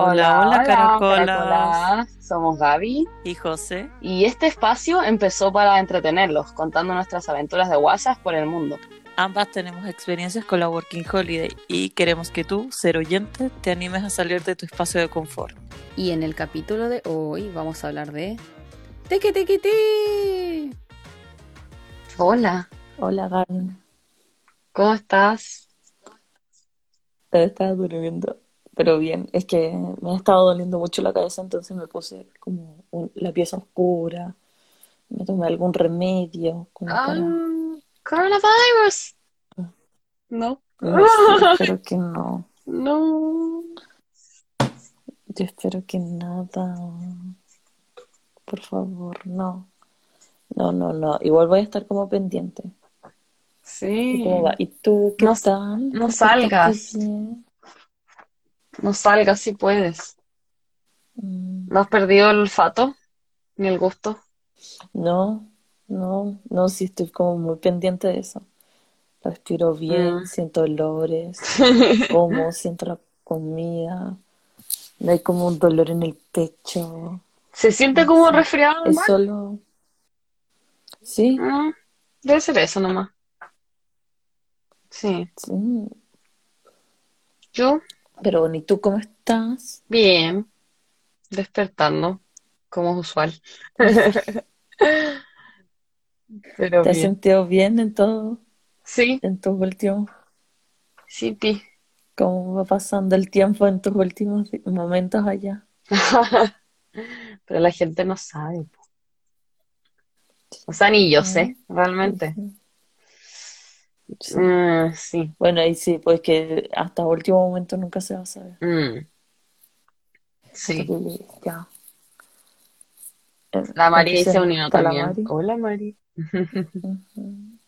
Hola, hola, caracolas. caracolas. Somos Gaby Y José. y este espacio empezó para entretenerlos, contando nuestras aventuras de WhatsApp por el mundo. Ambas tenemos experiencias con la Working Holiday y queremos que tú, ser oyente, te animes a salir de tu espacio de confort. Y en el capítulo de hoy vamos a hablar de... ¡Teque, teque, te! Hola, Hola, Gaby. ¿cómo estás? Estaba durmiendo, pero bien. Es que me ha estado doliendo mucho la cabeza, entonces me puse como un- la pieza oscura. Me tomé algún remedio. Como Ah, para... coronavirus. No, espero que no. no. Yo espero que nada. Por favor, no. No, no, no. Igual voy a estar como pendiente. ¿Y Sí, cómo va? ¿Y tú qué No- tal? no ¿Te salgas. bien? No salgas si puedes. Mm, ¿No has perdido el olfato ni el gusto? No, no, no, sí estoy como muy pendiente de eso. Respiro bien, Mm. siento olores, como, siento la comida. No hay como un dolor en el pecho. ¿Se siente como Sí. resfriado Es solo. Sí, Ah, debe ser eso nomás. Sí, sí. yo Pero ¿y tú cómo estás? bien, despertando, como es usual. Pero ¿Te has bien. sentido bien en todo, Sí, en tus últimos, sí, pi. cómo va pasando el tiempo en tus últimos momentos allá? Pero la gente no sabe. O sea, ni yo sé, realmente. Sí. Mm, sí. Bueno, ahí sí, pues que hasta último momento nunca se va a saber. Mm. Sí. Porque ya. La Mari entonces, se unió también. Mari. Hola, Mari. Ujú.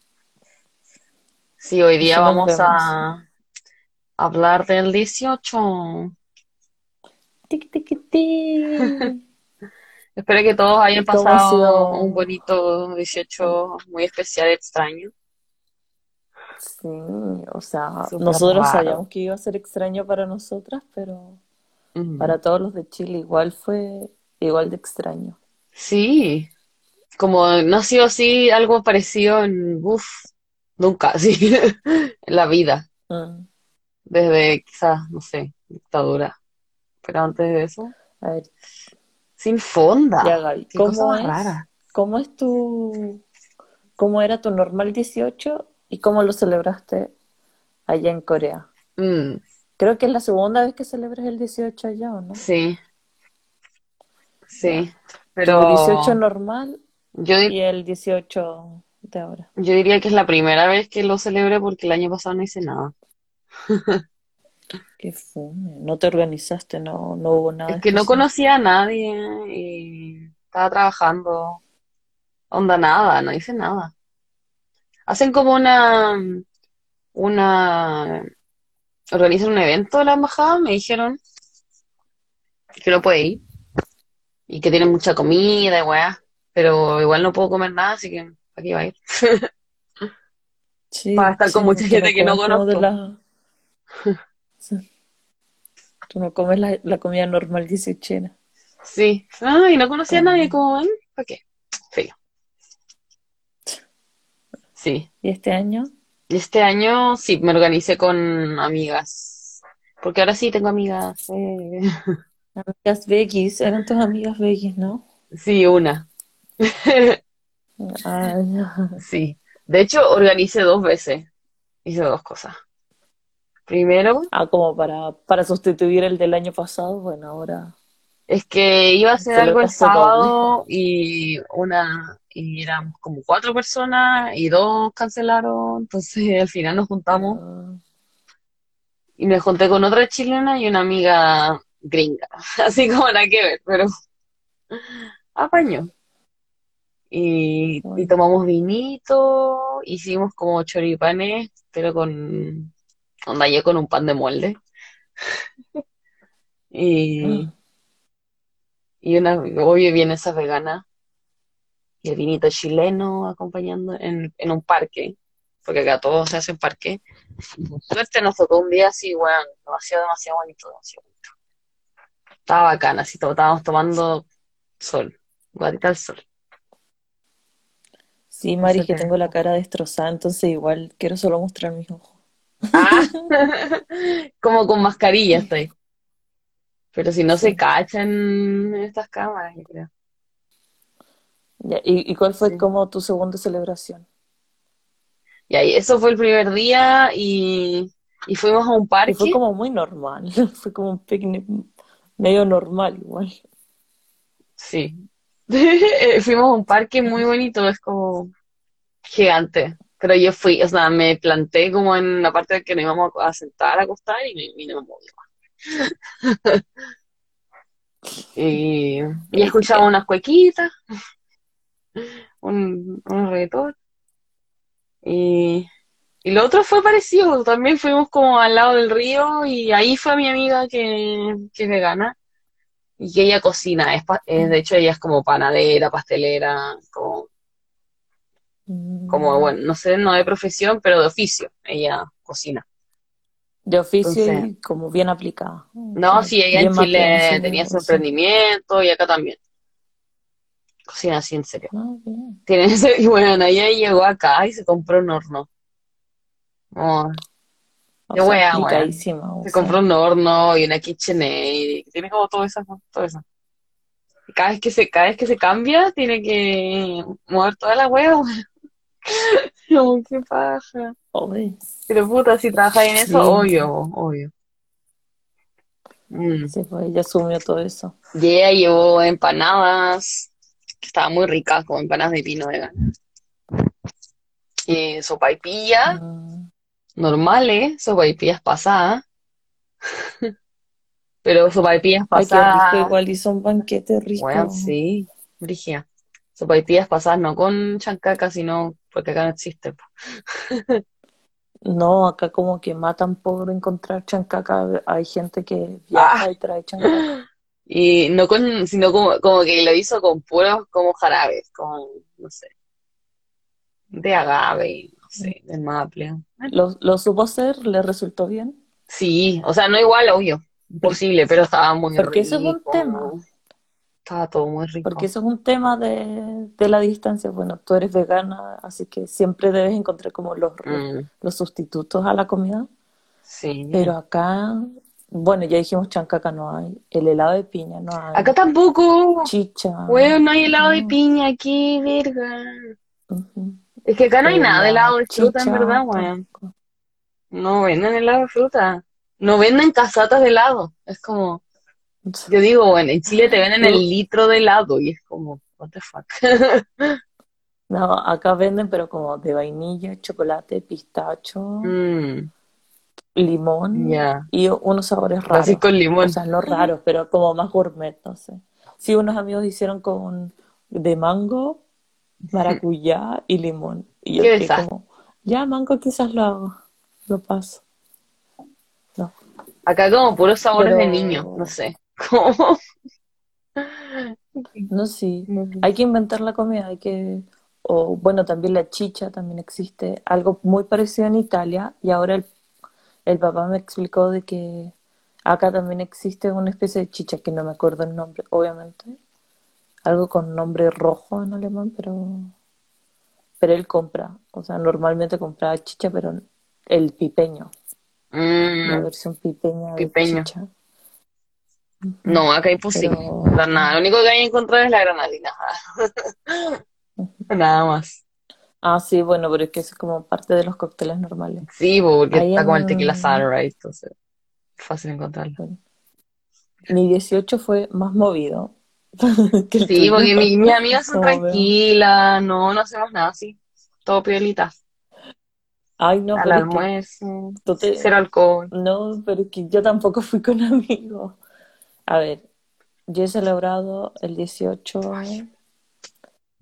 Sí, hoy día Sí, vamos a hablar del 18. Tiqui, tiqui, ti. Espero que todos hayan ¿Y cómo ha pasado un bonito 18 muy especial, extraño. Sí, o sea, nosotros raro. sabíamos que iba a ser extraño para nosotras, pero para todos los de Chile igual fue igual de extraño. Sí, como no ha sido así algo parecido en, uff, nunca, sí, en la vida, Mm. desde quizás, no sé, dictadura. Pero antes de eso, A ver, sin fonda, ya Gaby, ¿cómo es? ¿Cómo es tu, cómo era tu normal 18 y cómo lo celebraste allá en Corea? Mm, Creo que es la segunda vez que celebras el 18 allá, ¿o no? sí, sí, pero 18 normal yo, di- y el 18 de ahora. yo diría que es la primera vez que lo celebré porque el año pasado no hice nada. Qué fome. No te organizaste, no, no hubo nada Es que no conocía a nadie y estaba trabajando. Onda nada, no hice nada. Hacen como una, una, organizan un evento de la embajada, me dijeron que no puede ir y que tienen mucha comida y weá, pero igual no puedo comer nada, así que aquí va a ir. Sí, Para estar con mucha gente que no de conozco. la... Sí. Tú no comes la, la comida normal 18 Sí, ay, no conocía a nadie, Ah. como ven, ¿para qué? Sí. ¿Y este año? Y Este año sí, me organicé con amigas. Porque ahora sí tengo amigas. eh. Amigas veggies, eran tus amigas veggies, ¿no? Sí, una. Sí. De hecho, organicé dos veces. Hice dos cosas. Primero, Ah, como para, para sustituir el del año pasado, bueno, ahora es que iba a hacer algo el sábado y una, y éramos como cuatro personas y dos cancelaron. Entonces al final nos juntamos Ah, y me junté con otra chilena y una amiga gringa. Así como nada que ver, pero apañó. Y, y tomamos vinito, hicimos como choripanes, pero con, onda yo con un pan de molde. Y, ah, y una, obvio viene esa vegana y el vinito chileno acompañando en, en un parque, porque acá todo se hace en parque. Por suerte nos tocó un día así, bueno, demasiado, demasiado bonito, demasiado bonito. Estaba bacana, así to- estábamos tomando sol, guatita al sol. Sí, Mari, que te- tengo la cara destrozada, entonces igual quiero solo mostrar mis ojos. Ah, como con mascarilla estoy. Pero si no se cachan en estas cámaras, yo creo. Ya, ¿Y, y cuál fue Sí. como tu segunda celebración? Y ahí, eso fue el primer día y, y fuimos a un Y parque. fue como muy normal, fue como un picnic medio normal igual. Sí. Eh, Fuimos a un parque muy bonito, es como gigante. Pero yo fui, o sea, me planté como en la parte de que nos íbamos a sentar, a acostar y, me, y no me moví más. Y, y escuchaba unas cuequitas, un, un reggaetón. Y, y lo otro fue parecido, también fuimos como al lado del río y ahí fue mi amiga que, que es vegana y que ella cocina, es- de hecho ella es como panadera, pastelera, como, como, Mm, bueno, no sé, no de profesión, pero de oficio, ella cocina. De oficio Entonces- y como bien aplicada. No, sí, ella en Bien Chile tenía su emprendimiento y acá también. Cocina así en serio. Ah, bien. Tiene ese- y bueno, ella llegó acá y se compró un horno. Oh, O Qué sea, wea, se sea. compró un horno y una KitchenAid, tiene como todo eso, todo eso. Y cada vez que se, cada vez que se cambia, tiene que mover toda la. Como, qué paja. Oye, Pero puta, si trabajas en eso, Sí. obvio, obvio. Mm. sí, pues ella asumió todo eso. Y ella llevó empanadas, que estaban muy ricas, como empanadas de pino de gana. Y sopaipilla, Mm, normales, sopaipillas pasadas. Pero sopaipillas Ay, pasadas, igual hizo un banquete rico. bueno, sí, brígida. Sopaipillas pasadas no con chancaca, sino porque acá no existe. No, acá como que matan por encontrar chancaca. Hay gente que viaja Ah. y trae chancaca. Y no con, sino como, como que lo hizo con puros como jarabes, con, no sé, de agave, y no sé, de maple. ¿Lo, lo supo hacer? ¿Le resultó bien? Sí, o sea, no igual, obvio, imposible, pero estaba muy Porque eso es un rico. tema. Estaba todo muy rico. Porque eso es un tema de, de la distancia. Bueno, tú eres vegana, así que siempre debes encontrar como los, Mm, los sustitutos a la comida. sí. Pero acá, bueno, ya dijimos chancaca no hay, el helado de piña no hay, Acá tampoco, chicha. weón, no hay helado de no. piña aquí, verga. Es que acá no hay Pero nada de la helado de fruta, en chicha verdad, weón. No venden helado de fruta. No venden casatas de helado. Es como, yo digo, bueno, en Chile te venden el litro de helado y es como, what the fuck. No, acá venden, pero como de vainilla, chocolate, pistacho, Mm, limón y unos sabores raros. Así con O limón. sea, no raros, pero como más gourmet, no sé. Sí, unos amigos hicieron con de mango, maracuyá y limón. Y yo como, ya mango quizás lo hago, lo paso. No, Acá como puros sabores de niño, no sé. Como, no sí. Hay que inventar la comida, hay que, o bueno, también la chicha también existe, algo muy parecido en Italia, y ahora el, el papá me explicó de que acá también existe una especie de chicha, que no me acuerdo el nombre, obviamente, algo con nombre rojo en alemán, pero, pero él compra, o sea, normalmente compraba chicha, pero el pipeño, la Mm, versión pipeña de Pipeño. chicha. No, acá imposible. Pero- No, nada, lo único que hay que encontrar es la granadina. Nada más. Ah, sí, bueno, pero es que eso es como parte de los cócteles normales. Sí, po, porque Ahí está como el en- tequila sunrise, entonces fácil encontrarlo. Bueno. Mi 18 fue más movido que Sí, porque mi- mis amigas son tranquilas, no, no hacemos nada así. Todo piolita. Ay, no, Al almuerzo, te- cero alcohol. no, pero es que yo tampoco fui con amigos. A ver, yo he celebrado el 18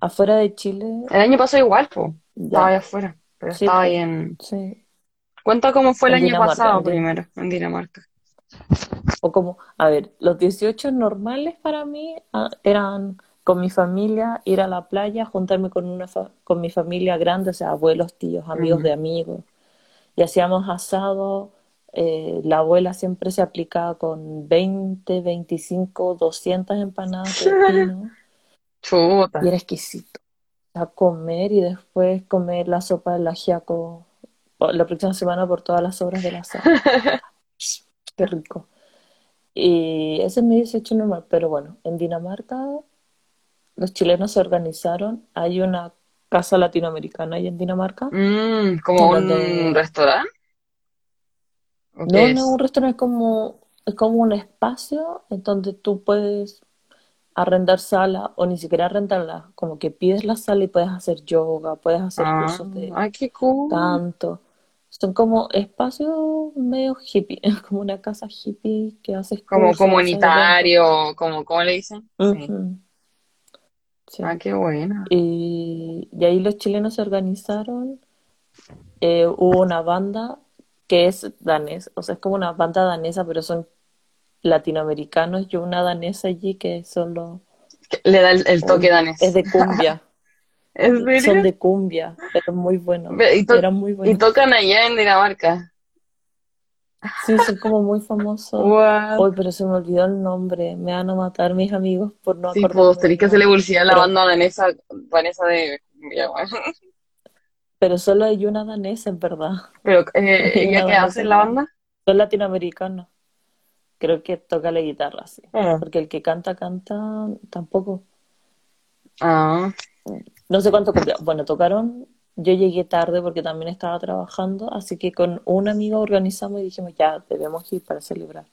afuera de Chile. El año pasado igual, pues. Estaba allá afuera, pero Sí, estaba ahí en... sí. Cuenta cómo fue el En año Dinamarca, pasado en primero, en Dinamarca. O como, a ver, los 18 normales para mí ah, eran con mi familia, ir a la playa, juntarme con una fa- con mi familia grande, o sea, abuelos, tíos, amigos de amigos. Y hacíamos asado eh, la abuela siempre se aplicaba con 20, 25, 200 empanadas de pino Chuta. y era exquisito. A comer y después comer la sopa del ajiaco la próxima semana por todas las obras del asado. Qué rico. Y ese es mi 18 normal, pero bueno, en Dinamarca los chilenos se organizaron. Hay una casa latinoamericana ahí en Dinamarca. Mm, ¿como un donde- restaurante? ¿O No, no un restaurante, es como, es como un espacio en donde tú puedes arrendar sala o ni siquiera arrendarla, como que pides la sala y puedes hacer yoga, puedes hacer Ah, cursos de ay, qué cool. canto. Son como espacios medio hippie, como una casa hippie que haces Como cursos, comunitario, como, ¿cómo le dicen? Sí. Ujú, sí. Ah, qué buena. Y, y ahí los chilenos se organizaron. eh, hubo una banda que es danés, o sea, es como una banda danesa, pero son latinoamericanos y una danesa allí que son los, Le da el, el toque danés. es de cumbia, ¿En son serio? de cumbia, pero muy buenos, Ve- Y, to- muy y buenos. tocan allá en Dinamarca. Sí, son como muy famosos. What? Hoy, pero se me olvidó el nombre, me van a matar mis amigos por no Sí, acordarme pues tenés que hacerle publicidad a la Pero, banda danesa, danesa de cumbia, weón. pero solo hay una danesa, en verdad. Pero, eh, ¿ella qué hace en la banda? Son latinoamericanos. Creo que toca la guitarra, sí. Ah, Porque el que canta, canta tampoco. Ah, No sé cuánto cumplió. Bueno, tocaron. Yo llegué tarde porque también estaba trabajando, así que con un amigo organizamos y dijimos, ya, debemos ir para celebrar.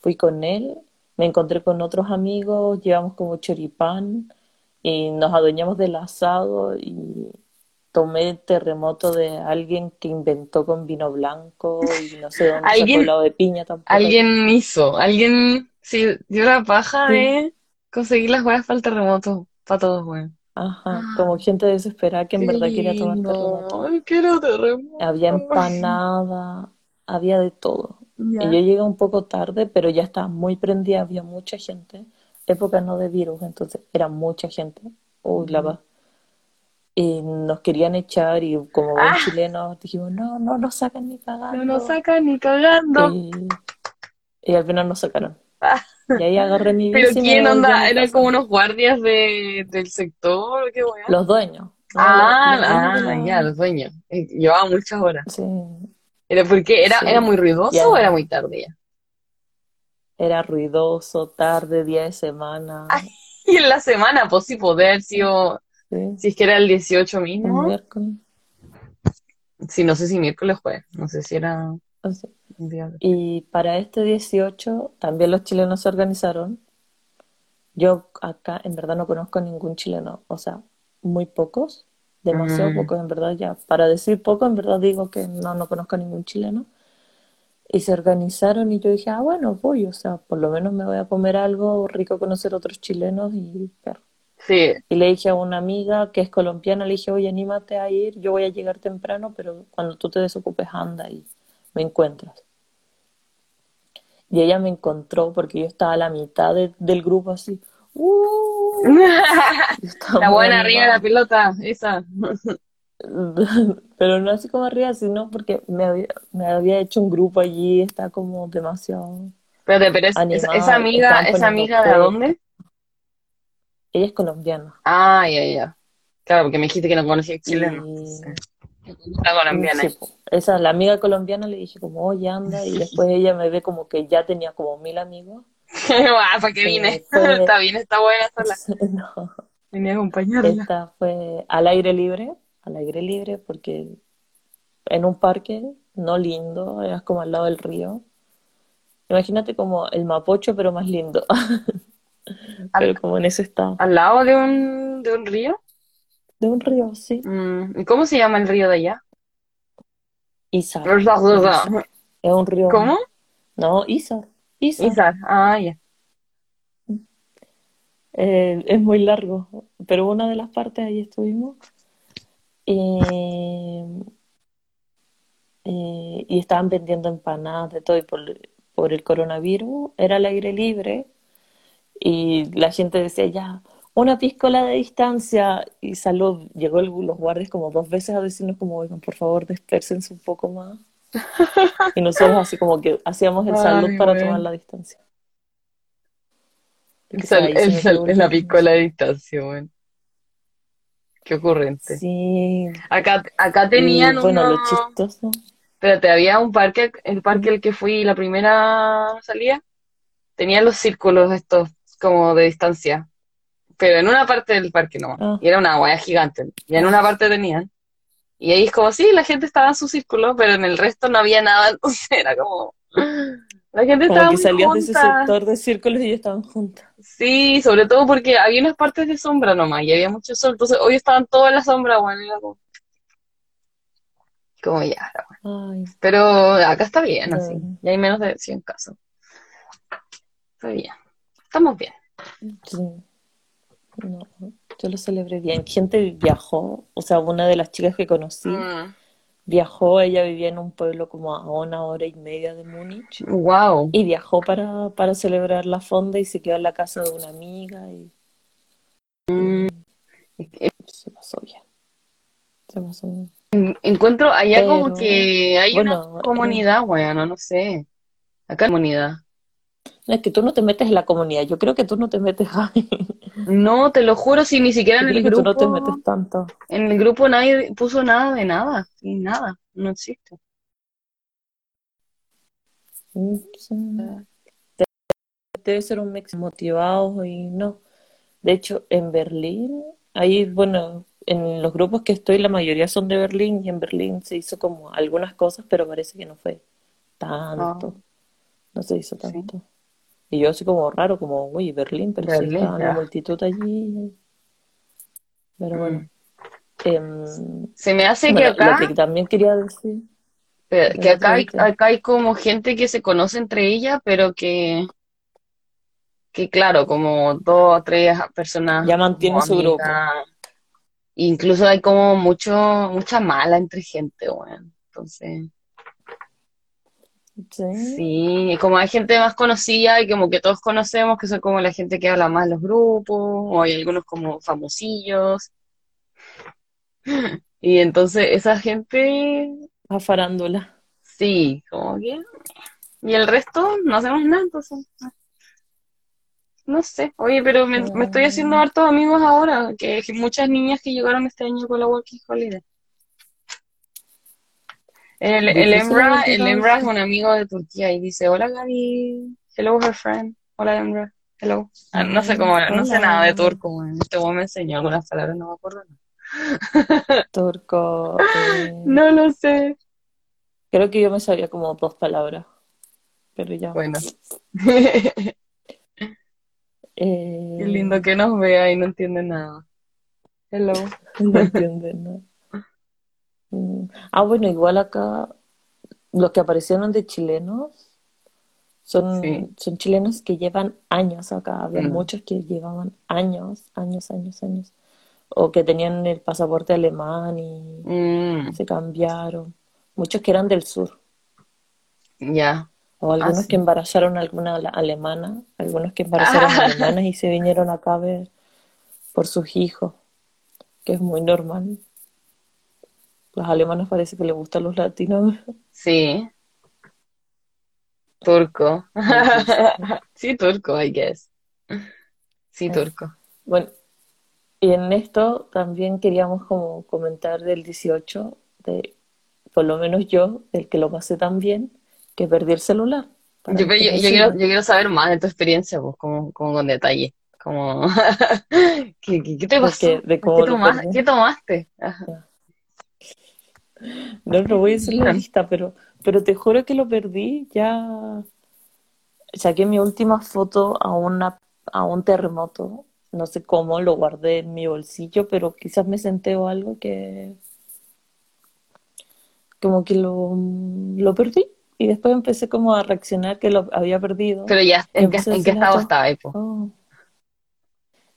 Fui con él, me encontré con otros amigos, llevamos como choripán y nos adueñamos del asado y tomé terremoto de alguien que inventó con vino blanco y no sé dónde alguien, de piña tampoco. alguien hizo, alguien sí, dio la paja Sí. de conseguir las huevas para el terremoto, para todos, weón. Ajá, como gente desesperada que en verdad quería tomar terremoto. ay, quiero terremoto. Había empanada, había de todo. Y yo llegué un poco tarde, pero ya estaba muy prendida, había mucha gente. Época no de virus, entonces era mucha gente. Uy, la Y nos querían echar y como buen Ah, chilenos dijimos, no, no nos sacan ni no nos cagando. sacan ni cagando. Y, y al final nos sacaron. Ah, Y ahí agarré mi pero bici me ¿quién onda? ¿Eran como unos guardias de, del sector? ¿Qué weá? Los dueños, los, Ah, los dueños ah, ya, la... los dueños. Eh, Llevaba muchas horas. Sí, ¿Era porque era, era muy ruidoso ya. o era muy tarde ya? Era ruidoso, tarde, día de semana. Ay, y en la semana, pues sí, poder sido, Sí, si es que era el 18 un mismo. miércoles. Sí, no sé si miércoles jueves, no sé si era o sea, un día. Y para este 18 también los chilenos se organizaron. Yo acá en verdad no conozco ningún chileno, o sea, muy pocos, demasiado Mm, pocos en verdad ya. Para decir poco, en verdad digo que no, no conozco a ningún chileno. Y se organizaron y yo dije, ah, bueno, voy, o sea, por lo menos me voy a comer algo rico, conocer otros chilenos y ver. Sí, Y le dije a una amiga que es colombiana, le dije, oye, anímate a ir, yo voy a llegar temprano, pero cuando tú te desocupes, anda y me encuentras. Y ella me encontró porque yo estaba a la mitad de- del grupo así. ¡Uh! La buena arriba de la animada. pelota, esa. Pero no así como arriba, sino porque me había, me había hecho un grupo allí, está como demasiado Espérate, pero es, es- esa animada. amiga, esa amiga de dónde? Ella es colombiana. Ah, ya, ya. Claro, porque me dijiste que no conocía chileno. Y La colombiana. sí, po. esa, la amiga colombiana le dije como, oye, anda, y después ella me ve como que ya tenía como mil amigos. Ah, ¿para qué Se vine? fue, Está bien, está buena sola. no, Vine a acompañarla. esta fue al aire libre, al aire libre, porque en un parque, no lindo, era como al lado del río. Imagínate como el Mapocho, pero más lindo, Al, pero como en ese estado. al lado de un, de un río. De un río, sí. Mm, ¿y cómo se llama el río de allá? Izar. Es un río, ¿Cómo? no, Izar. Izar. Ah, ya. Eh, es muy largo, pero una de las partes ahí estuvimos. Y, eh, y estaban vendiendo empanadas de todo, y por, por el coronavirus era al aire libre. Y la gente decía ya, una piscola de distancia. Y salud, llegó el- los guardias como dos veces a decirnos como, oigan, por favor, despérsense un poco más. Y nosotros así como que hacíamos el salud para bueno. tomar la distancia. El, sal- el sal- es la piscola de distancia, weón. Qué ocurrente. Sí. Acá, acá Y tenían bueno, uno... lo chistoso. Espérate, había un parque, el parque al que fui la primera salida, tenía los círculos estos como de distancia, pero en una parte del parque nomás, Ah. y era una hueá gigante, y en una parte tenían, y ahí es como, sí, la gente estaba en su círculo, pero en el resto no había nada, entonces era como, la gente Como estaba que muy salías de ese sector de círculos y ellos estaban juntas. Sí, sobre todo porque había unas partes de sombra nomás, y había mucho sol, entonces hoy estaban todos en la sombra, bueno, era como, como ya, bueno. Pero acá está bien, así. Ya hay menos de 100 casos. Está bien. Estamos bien. sí. No, yo lo celebré bien. Gente viajó, o sea, una de las chicas que conocí Mm. viajó, ella vivía en un pueblo como a una hora y media de Múnich Wow. y viajó para, para celebrar la fonda y se quedó en la casa de una amiga y se pasó bien. Se pasó bien. Encuentro allá como Pero, que hay bueno, una comunidad, bueno, no sé. Acá hay comunidad. No, es que tú no te metes en la comunidad, yo creo que tú no te metes ahí. No, te lo juro, si ni siquiera en el que tú no te grupo, metes tanto. en el grupo nadie puso nada de nada, sí, nada, no existe. Debe ser un mix motivados y no. De hecho, en Berlín, ahí, bueno, en los grupos que estoy, la mayoría son de Berlín y en Berlín se hizo como algunas cosas, pero parece que no fue tanto. No se hizo Sí. Y yo así como raro, como, uy, Berlín, pero sí Berlín, estaba la ya. multitud allí. Pero bueno. Mm. Em, Se me hace que acá, lo que también quería decir, eh, que acá hay, acá hay como gente que se conoce entre ellas, pero que, que claro, como dos o tres personas ya como mantiene su grupo. Incluso hay como mucho, mucha mala entre gente, bueno. Entonces, Sí. sí, como hay gente más conocida y como que todos conocemos, que son como la gente que habla más en los grupos, o hay algunos como famosillos. Y entonces esa gente, A farándula. sí, como que... Y el resto no hacemos nada, entonces... No sé, oye, pero me, me estoy haciendo Mm. hartos amigos ahora, que que muchas niñas que llegaron este año con la Working Holiday. El, el Emra, el. Emra es un amigo de Turquía y dice, hola Gaby, hello her friend, hola Emra, hello. Ah, no sé cómo, no sé nada de turco, este weón me enseñó algunas palabras, no me acuerdo. Turco. eh, No lo sé. Creo que yo me sabía como dos palabras. Pero ya. Bueno, qué Eh, lindo que nos vea y no entiende nada. Hello. No entienden, ¿no? Mm. Ah, bueno, igual acá los que aparecieron de chilenos son, Sí. son chilenos que llevan años acá. Había Mm. muchos que llevaban años, años, años, años. O que tenían el pasaporte alemán y Mm, se cambiaron. Muchos que eran del sur. ya. O algunos Ah, sí. que embarazaron a alguna ale- alemana, algunos que embarazaron Ah. alemanas y se vinieron acá a ver por sus hijos, que es muy normal. Los alemanes parece que les gustan los latinos. Sí. Turco. Sí, turco, I guess. Sí, turco. bueno, y en esto también queríamos como comentar del 18, de, por lo menos yo, del que lo pasé tan bien, que perdí el celular. Yo, yo- yo quiero, yo quiero saber más de tu experiencia, pues, como, como con detalle. Como, ¿qué, qué, qué te pasó? de ¿Qué tomas- qué tomaste? Ajá. No, no voy a hacer la lista, pero, pero te juro que lo perdí. Ya saqué mi última foto a una, a un terremoto. No sé cómo, lo guardé en mi bolsillo, pero quizás me senté o algo que como que lo, lo perdí. Y después empecé como a reaccionar que lo había perdido. Pero ya, ¿en qué, en qué estado estaba? "Oh".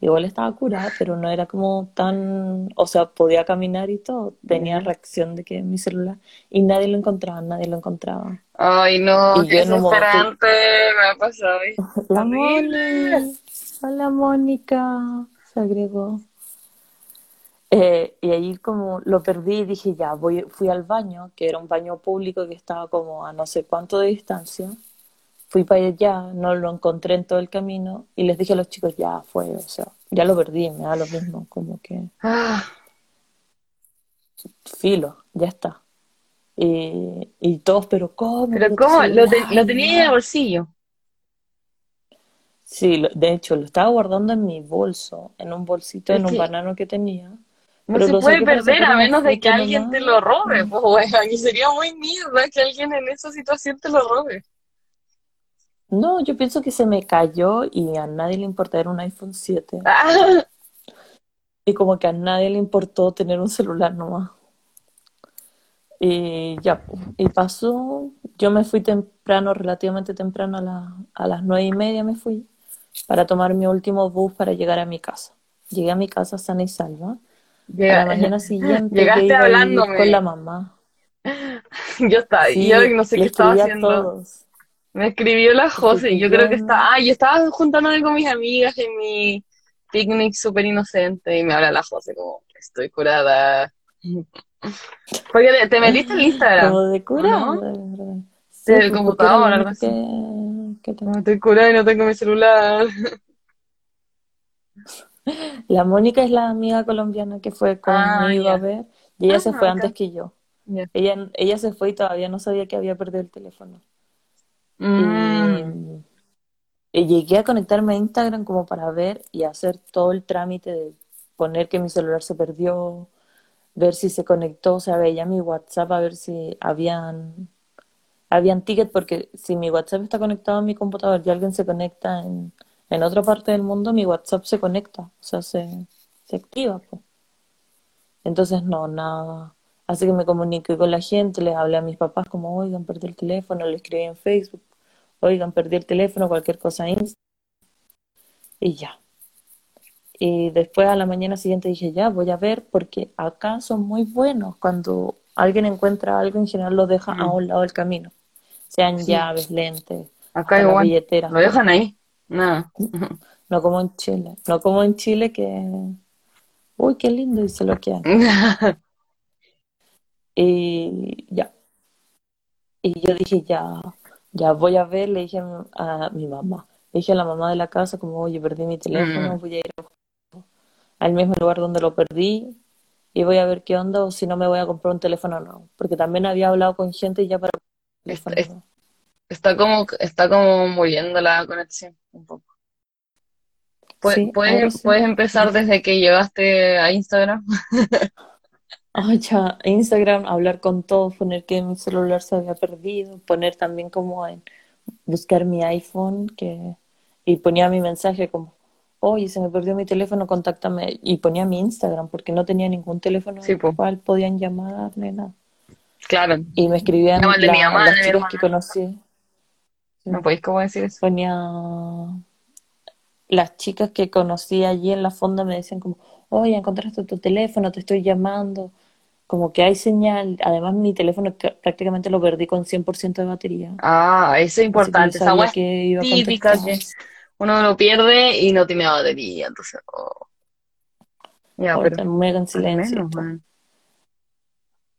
Igual estaba curada, pero no era como tan, o sea, podía caminar y todo. Tenía reacción de que mi celular y nadie lo encontraba, nadie lo encontraba. Ay, no, Y qué desesperante me ha pasado. La. Moni, hola Mónica, se agregó. Eh, y ahí como lo perdí y dije, ya, voy, fui al baño, que era un baño público que estaba como a no sé cuánto de distancia. Fui para allá, no lo encontré en todo el camino y les dije a los chicos, ya fue, o sea, ya lo perdí, me da lo mismo, como que Ah, filo, ya está. Y, y todos, pero ¿cómo? pero ¿cómo? Lo, te- lo tenía en el bolsillo. Sí, lo- de hecho, lo estaba guardando en mi bolso, en un bolsito, en un banano que tenía. no Pero se puede perder a menos de que alguien te lo robe. Pues bueno, aquí sería muy mierda que alguien en esa situación te lo robe. No, yo pienso que se me cayó y a nadie le importa, era un iPhone 7. Ah, Y como que a nadie le importó tener un celular nomás. Y ya, y pasó, yo me fui temprano, relativamente temprano, a, la- a las nueve y media me fui para tomar mi último bus para llegar a mi casa. Llegué a mi casa sana y salva. A la mañana siguiente llegaste hablándome. con la mamá. Yo estaba, Sí, yo no sé qué estaba haciendo. todos. Me escribió la José, yo creo que está, ah, yo estaba juntándome con mis amigas en mi picnic súper inocente y me habla la José como, estoy curada. Porque te, te metiste en Instagram, Como de cura, ¿no? Sí, computador, algo único que, que estoy curada y no tengo mi celular. La Mónica es la amiga colombiana que fue Ah, conmigo ya. a ver y ella se Ah, fue ok. antes que yo. Ella, ella se fue y todavía no sabía que había perdido el teléfono. Mm, Y, llegué a conectarme a Instagram como para ver y hacer todo el trámite de poner que mi celular se perdió, ver si se conectó, o sea, veía mi WhatsApp a ver si habían, habían tickets, porque si mi WhatsApp está conectado a mi computador y alguien se conecta en, en otra parte del mundo, mi WhatsApp se conecta, o sea, se, se activa, pues. Entonces, no, nada. Así que me comuniqué con la gente, les hablé a mis papás como, oigan, perdí el teléfono, le escribí en Facebook, oigan, perdí el teléfono, cualquier cosa y ya. Y después a la mañana siguiente dije, ya, voy a ver, porque acá son muy buenos. Cuando alguien encuentra algo, en general lo deja a Mm. un lado del camino. Sean Sí. llaves, lentes, acá igual, billeteras, lo dejan ahí, nada. no como en Chile. No como en Chile que, uy, qué lindo, y se lo quedan. Y ya. Y yo dije, ya, ya voy a ver, le dije a mi, a mi mamá, le dije a la mamá de la casa como, oye, perdí mi teléfono, Mm, voy a ir al mismo lugar donde lo perdí y voy a ver qué onda o si no me voy a comprar un teléfono nuevo. Porque también había hablado con gente y ya para Está, es- está como, está como muriendo la conexión un poco. Sí, Puedes, sí. puedes empezar desde que llegaste a Instagram. Ya, Instagram, hablar con todos, poner que mi celular se había perdido, poner también como en buscar mi iPhone que y ponía mi mensaje como, oye, se me perdió mi teléfono, contáctame. Y ponía mi Instagram porque no tenía ningún teléfono Sí, al cual podían llamar ni nada. claro. Y me escribían de mi la- mamá, las de mi chicas que conocí. ¿No podéis cómo decir eso? Ponía las chicas que conocí allí en la fonda me decían como, oye, encontraste tu teléfono, te estoy llamando. Como que hay señal. Además, mi teléfono prácticamente lo perdí con 100% de batería. Ah, eso es importante. Esa agua es que iba a típica que uno lo pierde y no tiene batería. Entonces, oh. Ya, Ahora pero mega en silencio menos.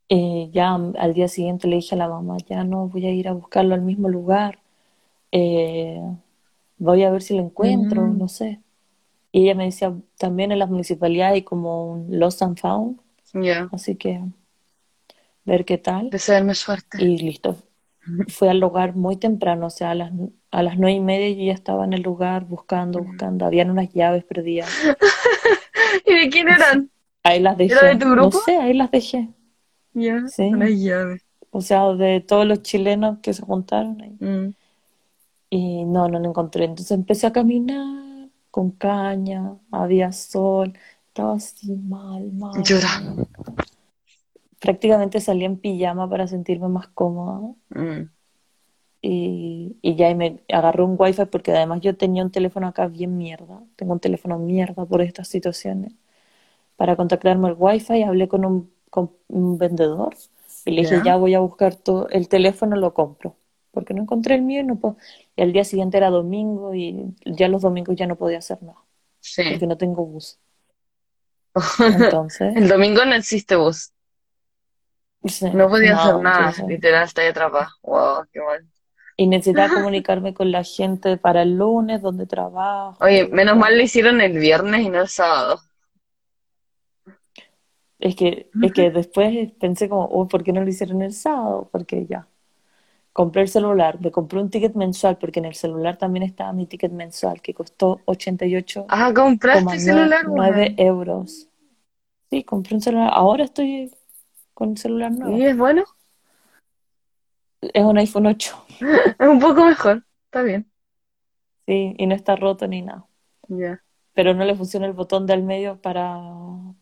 Eh, ya al día siguiente le dije a la mamá, ya no voy a ir a buscarlo al mismo lugar. Eh, voy a ver si lo encuentro, Mm, no sé. Y ella me decía, también en las municipalidades hay como un Lost and Found, ya. así que ver qué tal. Desearme suerte. Y listo. Fui al lugar muy temprano, o sea, a las, a las nueve y media yo ya estaba en el lugar buscando, buscando. Habían unas llaves perdidas. ¿Y de quién eran? Ahí las ¿Era de dejé. tu No grupo? sé, ahí las dejé. Ya, unas Sí. llaves. O sea, de todos los chilenos que se juntaron ahí. Mm. Y no, no lo encontré. Entonces empecé a caminar con caña, había sol, estaba así mal, mal, Llora. mal. Prácticamente salí en pijama para sentirme más cómoda. Mm. Y, y ya me agarré un wifi porque además yo tenía un teléfono acá bien mierda. Tengo un teléfono mierda por estas situaciones. Para contactarme el wifi hablé con un, con un vendedor y le dije, ya voy a buscar todo el teléfono, lo compro. Porque no encontré el mío y no puedo. Y al día siguiente era domingo y ya los domingos ya no podía hacer nada Sí. porque no tengo bus. Entonces, El domingo no existe bus. sí, No podía hacer nada. entonces- Literal, está ahí atrapada. Wow, qué mal. Y necesitaba comunicarme con la gente para el lunes donde trabajo. Oye, menos mal lo hicieron el viernes y no el sábado. Es que, es que después pensé como, oh, ¿por qué no lo hicieron el sábado? Porque ya. Compré el celular, me compré un ticket mensual, porque en el celular también estaba mi ticket mensual, que costó 88,9 Ah, compraste celular, weón. euros. Sí, compré un celular. Ahora estoy con el celular nuevo. ¿Y es bueno? Es un iPhone 8. Es un poco mejor. Está bien. Sí, y no está roto ni nada. Ya. Pero no le funciona el botón de al medio para,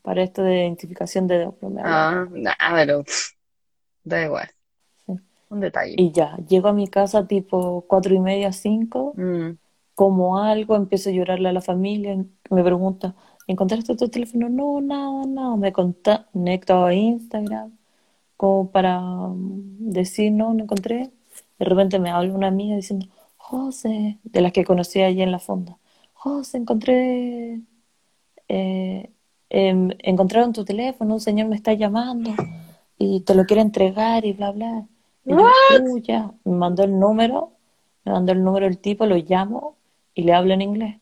para esto de identificación de dedos. Ah, nah, pero da igual. Un detalle. Y ya, llego a mi casa tipo cuatro y media, cinco, Mm. como algo, empiezo a llorarle a la familia, me pregunta, ¿encontraste tu teléfono? No, nada, nada. Me conecto a Instagram como para mm, decir, no, no encontré. De repente me habla una amiga diciendo, José, de las que conocí allí en la fonda, José, encontré, eh, em, encontraron tu teléfono, un señor me está llamando y te lo quiere entregar y bla, bla. Y yo, "Uh, ya". Me mandó el número, me mandó el número del tipo, lo llamo y le hablo en inglés.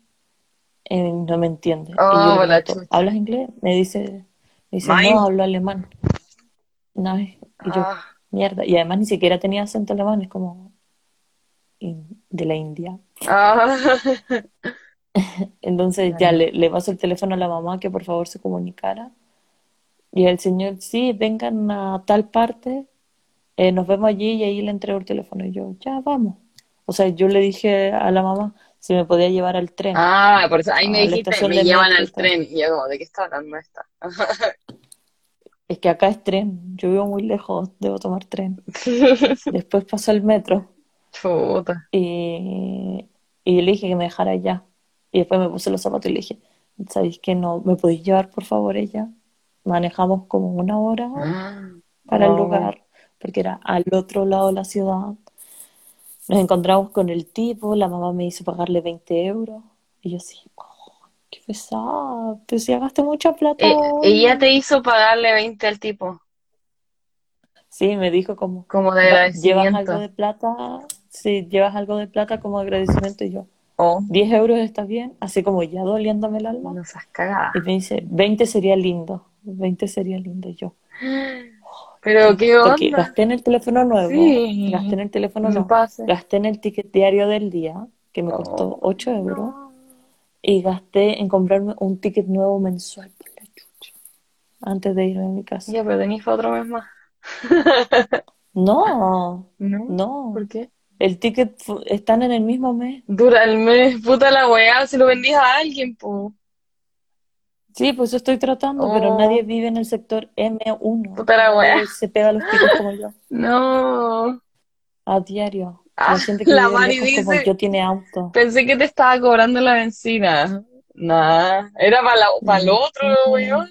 Eh, no me entiende. Y Oh, yo. ¿hablas inglés? Me dice, me dice, Mine. no, hablo alemán. No, y yo, Ah, mierda. Y además ni siquiera tenía acento alemán, es como de la India. ah. Entonces ya le, le paso el teléfono a la mamá que por favor se comunicara. Y el señor, sí, vengan a tal parte, eh, nos vemos allí y ahí le entrego el teléfono. Y yo, ya vamos. O sea, yo le dije a la mamá si me podía llevar al tren. Ah, por eso ahí me dijiste, me llevan al tren. Y yo como, ¿de qué está hablando esta? Es que acá es tren, yo vivo muy lejos, debo tomar tren. Después pasó el metro Chuta. y, y le dije que me dejara allá. Y después me puse los zapatos y le dije, ¿sabéis que no? ¿Me podéis llevar por favor ella? Manejamos como una hora Ah, para el lugar, porque era al otro lado de la ciudad. Nos encontramos con el tipo, la mamá me hizo pagarle 20 euros. Y yo así, oh, qué pesada, pero si gasté mucha plata Eh, ella te hizo pagarle 20 al tipo, Sí, me dijo como, como de "Va- ¿llevas algo agradecimiento. de plata? Sí, llevas algo de plata como agradecimiento. Y yo, Oh, 10 euros está bien, así como ya doliéndome el alma. no seas cagada. Y me dice, 20 sería lindo, 20 sería lindo. Y yo, Pero qué porque onda. gasté en el teléfono nuevo, Sí. gasté en el teléfono No nuevo, pase. gasté en el ticket diario del día, que me costó Oh. 8 euros, y gasté en comprarme un ticket nuevo mensual por la chucha, antes de irme a mi casa. Ya, pero tenéis para otro mes más. No, ¿No? no, ¿Por qué? el ticket están en el mismo mes. Dura el mes, puta la weá, se lo vendías a alguien, po. Sí, pues eso estoy tratando, pero Oh. nadie vive en el sector M1. Puta la wea. se pega los tickets como yo, No. a diario. Ah, La gente que la Mari lejos como dice- yo tiene auto. Pensé que te estaba cobrando la benzina. Nah, era para para el otro, weón.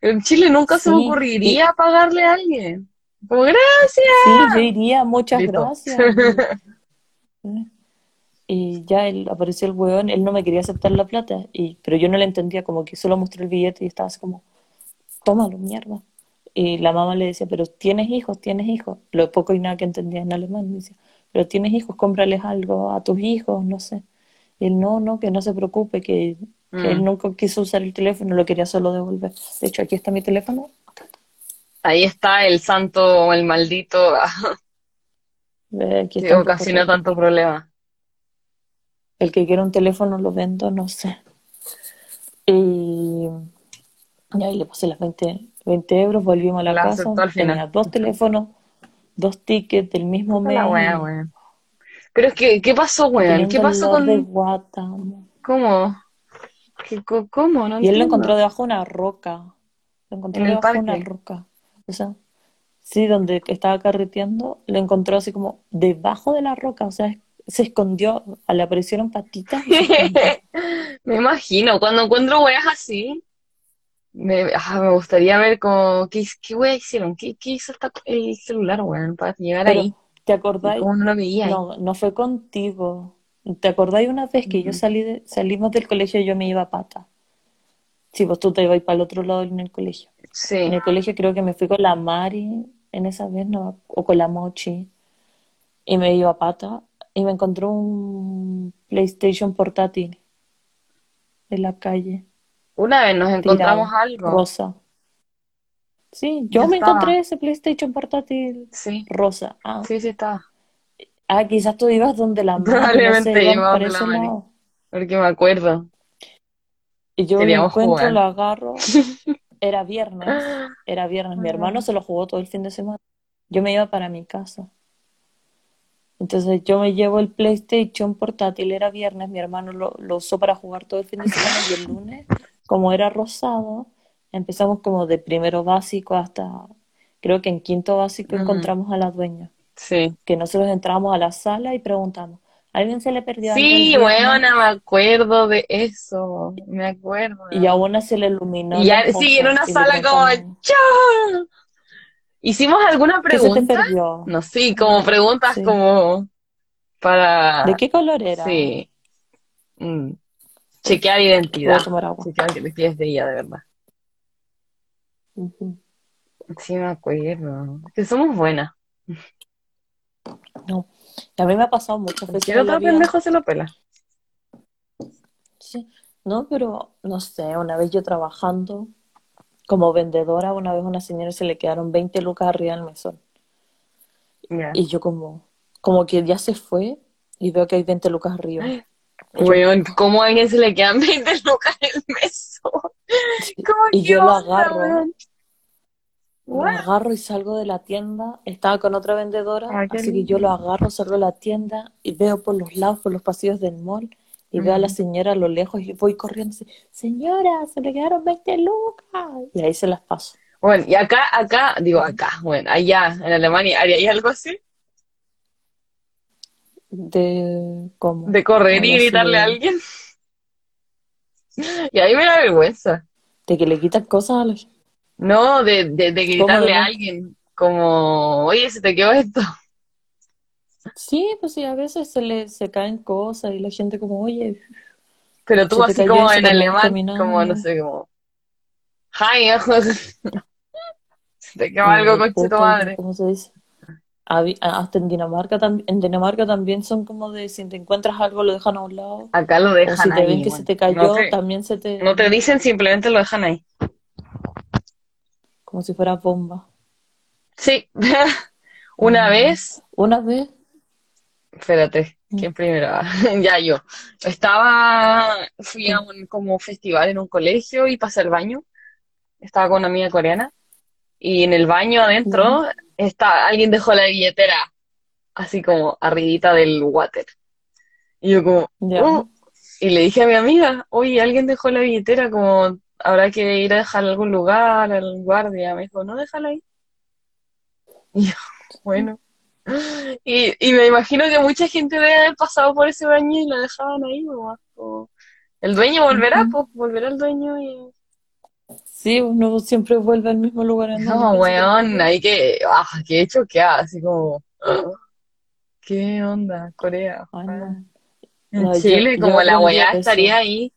En Chile nunca se me Sí, ocurriría pagarle a alguien. Gracias. Sí, yo iría, muchas Listo. gracias. Y ya él apareció el weón, él no me quería aceptar la plata, y, pero yo no le entendía, como que solo mostró el billete y estaba así como, tómalo, mierda. Y la mamá le decía, pero tienes hijos, tienes hijos. Lo poco y nada que entendía en alemán, me decía, pero tienes hijos, cómprales algo a tus hijos, no sé. Y él, no, no, que no se preocupe, que, que Mm. él nunca quiso usar el teléfono, lo quería solo devolver. De hecho, aquí está mi teléfono. Ahí está el santo o el maldito Eh, aquí que está un ocasionó poco- tanto problema. El que quiera un teléfono lo vendo, no sé. Y, y ahí le puse las 20, 20 euros, volvimos a la La casa, aceptó al final. tenía dos teléfonos, dos tickets del mismo mes, La wea. Pero es que, ¿qué pasó, weón? ¿Qué pasó dolor de con...? guata. ¿Cómo? ¿Qué, co- ¿Cómo? No Y él lo encontró debajo de una roca, lo encontró ¿En el debajo de una roca, o sea, sí, donde estaba carreteando, lo encontró así como debajo de la roca, o sea, se escondió, le aparecieron patitas. Me imagino, cuando encuentro weas así, me, ah, me gustaría ver como, ¿qué, qué wea hicieron? ¿Qué, qué hizo esta- el celular, weón, para llegar Pero, ahí? ¿te ¿Y acordáis? cómo no lo veía? No, no fue contigo. ¿Te acordáis una vez que yo salí de- salimos del colegio y yo me iba a pata? Sí, pues tú te ibas para el otro lado en el colegio. Sí. En el colegio creo que me fui con la Mari en esa vez, ¿no? O con la Mochi. Y me iba a pata y me encontró un PlayStation portátil en la calle, Una vez nos encontramos tirado, algo. rosa. Sí, Ya yo me encontré ese PlayStation portátil Sí, rosa. Ah, sí, sí estaba. ah, quizás tú ibas donde la Mari, no Probablemente sé, la Mari. lado. Porque me acuerdo. Y yo lo Queríamos encuentro, jugar. lo agarro. Era viernes, era viernes. Mi hermano se lo jugó todo el fin de semana. Yo me iba para mi casa. Entonces yo me llevo el PlayStation portátil, era viernes, mi hermano lo, lo usó para jugar todo el fin de semana y el lunes, como era rosado, empezamos como de primero básico hasta, creo que en quinto básico encontramos a la dueña, Sí. que nosotros entramos a la sala y preguntamos, ¿a alguien se le perdió Sí, weona, me acuerdo de eso. Me acuerdo. Y a una se le iluminó Y ya, sí, en una sala como, ¡chao! ¿Hicimos alguna ¿qué se te pregunta? perdió? No, sí, como preguntas Sí. como para, ¿De qué color era? sí, mm, chequear identidad. a tomar agua. Chequear que te de ella, de verdad. Ujú. Sí, me acuerdo. Que somos buenas. No. A mí me ha pasado muchas veces otro pendejo se lo pela. Sí. No, pero no sé, una vez yo trabajando como vendedora, una vez a una señora se le quedaron 20 lucas arriba del mesón. Y yo como, como que ya se fue y veo que hay 20 lucas arriba. Weón, ¿cómo a alguien se le quedan 20 lucas en el meso? ¿Cómo y yo lo agarro, lo agarro y salgo de la tienda. Estaba con otra vendedora, así que yo lo agarro, salgo de la tienda y veo por los lados, por los pasillos del mall. Y veo a la señora a lo lejos y voy corriendo así, señora, se le quedaron 20 lucas. Y ahí se las paso. Bueno, y acá, acá, digo acá, bueno, allá en Alemania, ¿haría algo así? De, ¿cómo? De correr y gritarle a alguien. Y ahí me da vergüenza. de que le quitan cosas a la gente. No, de, de, de ¿Cómo gritarle a alguien, como, oye, se te quedó esto. Sí, pues sí, a veces se le se caen cosas y la gente como, oye, Pero tú así como en alemán, como, no sé, como, hi, se te quedó algo, conche tu madre. ¿cómo se dice? Habi- Hasta en Dinamarca, en Dinamarca también son como de si te encuentras algo lo dejan a un lado Acá lo o dejan si te ven ahí, que se te No cayó te, también se te, no te dicen, simplemente lo dejan ahí. como si fuera bomba. Sí, una Mm, vez, Una vez, espérate, mm, ¿quién primero? va? Ya yo. Estaba, fui a un como festival en un colegio y pasé al baño. Estaba con una amiga coreana y en el baño adentro está, alguien dejó la billetera así como arribita del water. Y yo como, "Uh", y le dije a mi amiga, oye, alguien dejó la billetera, como habrá que ir a dejarla a algún lugar, al guardia. Me dijo, no, déjala ahí. Y yo, bueno. Y, y me imagino que mucha gente debe haber pasado por ese baño y la dejaban ahí, nomás, como, El dueño volverá, pues, volverá el dueño y... Sí, uno siempre vuelve al mismo lugar en No, weón, ahí que, ah, que hecho que así como, ¿qué onda, Corea? Ay, Ah. no. En No, Chile, yo como la weá estaría ahí,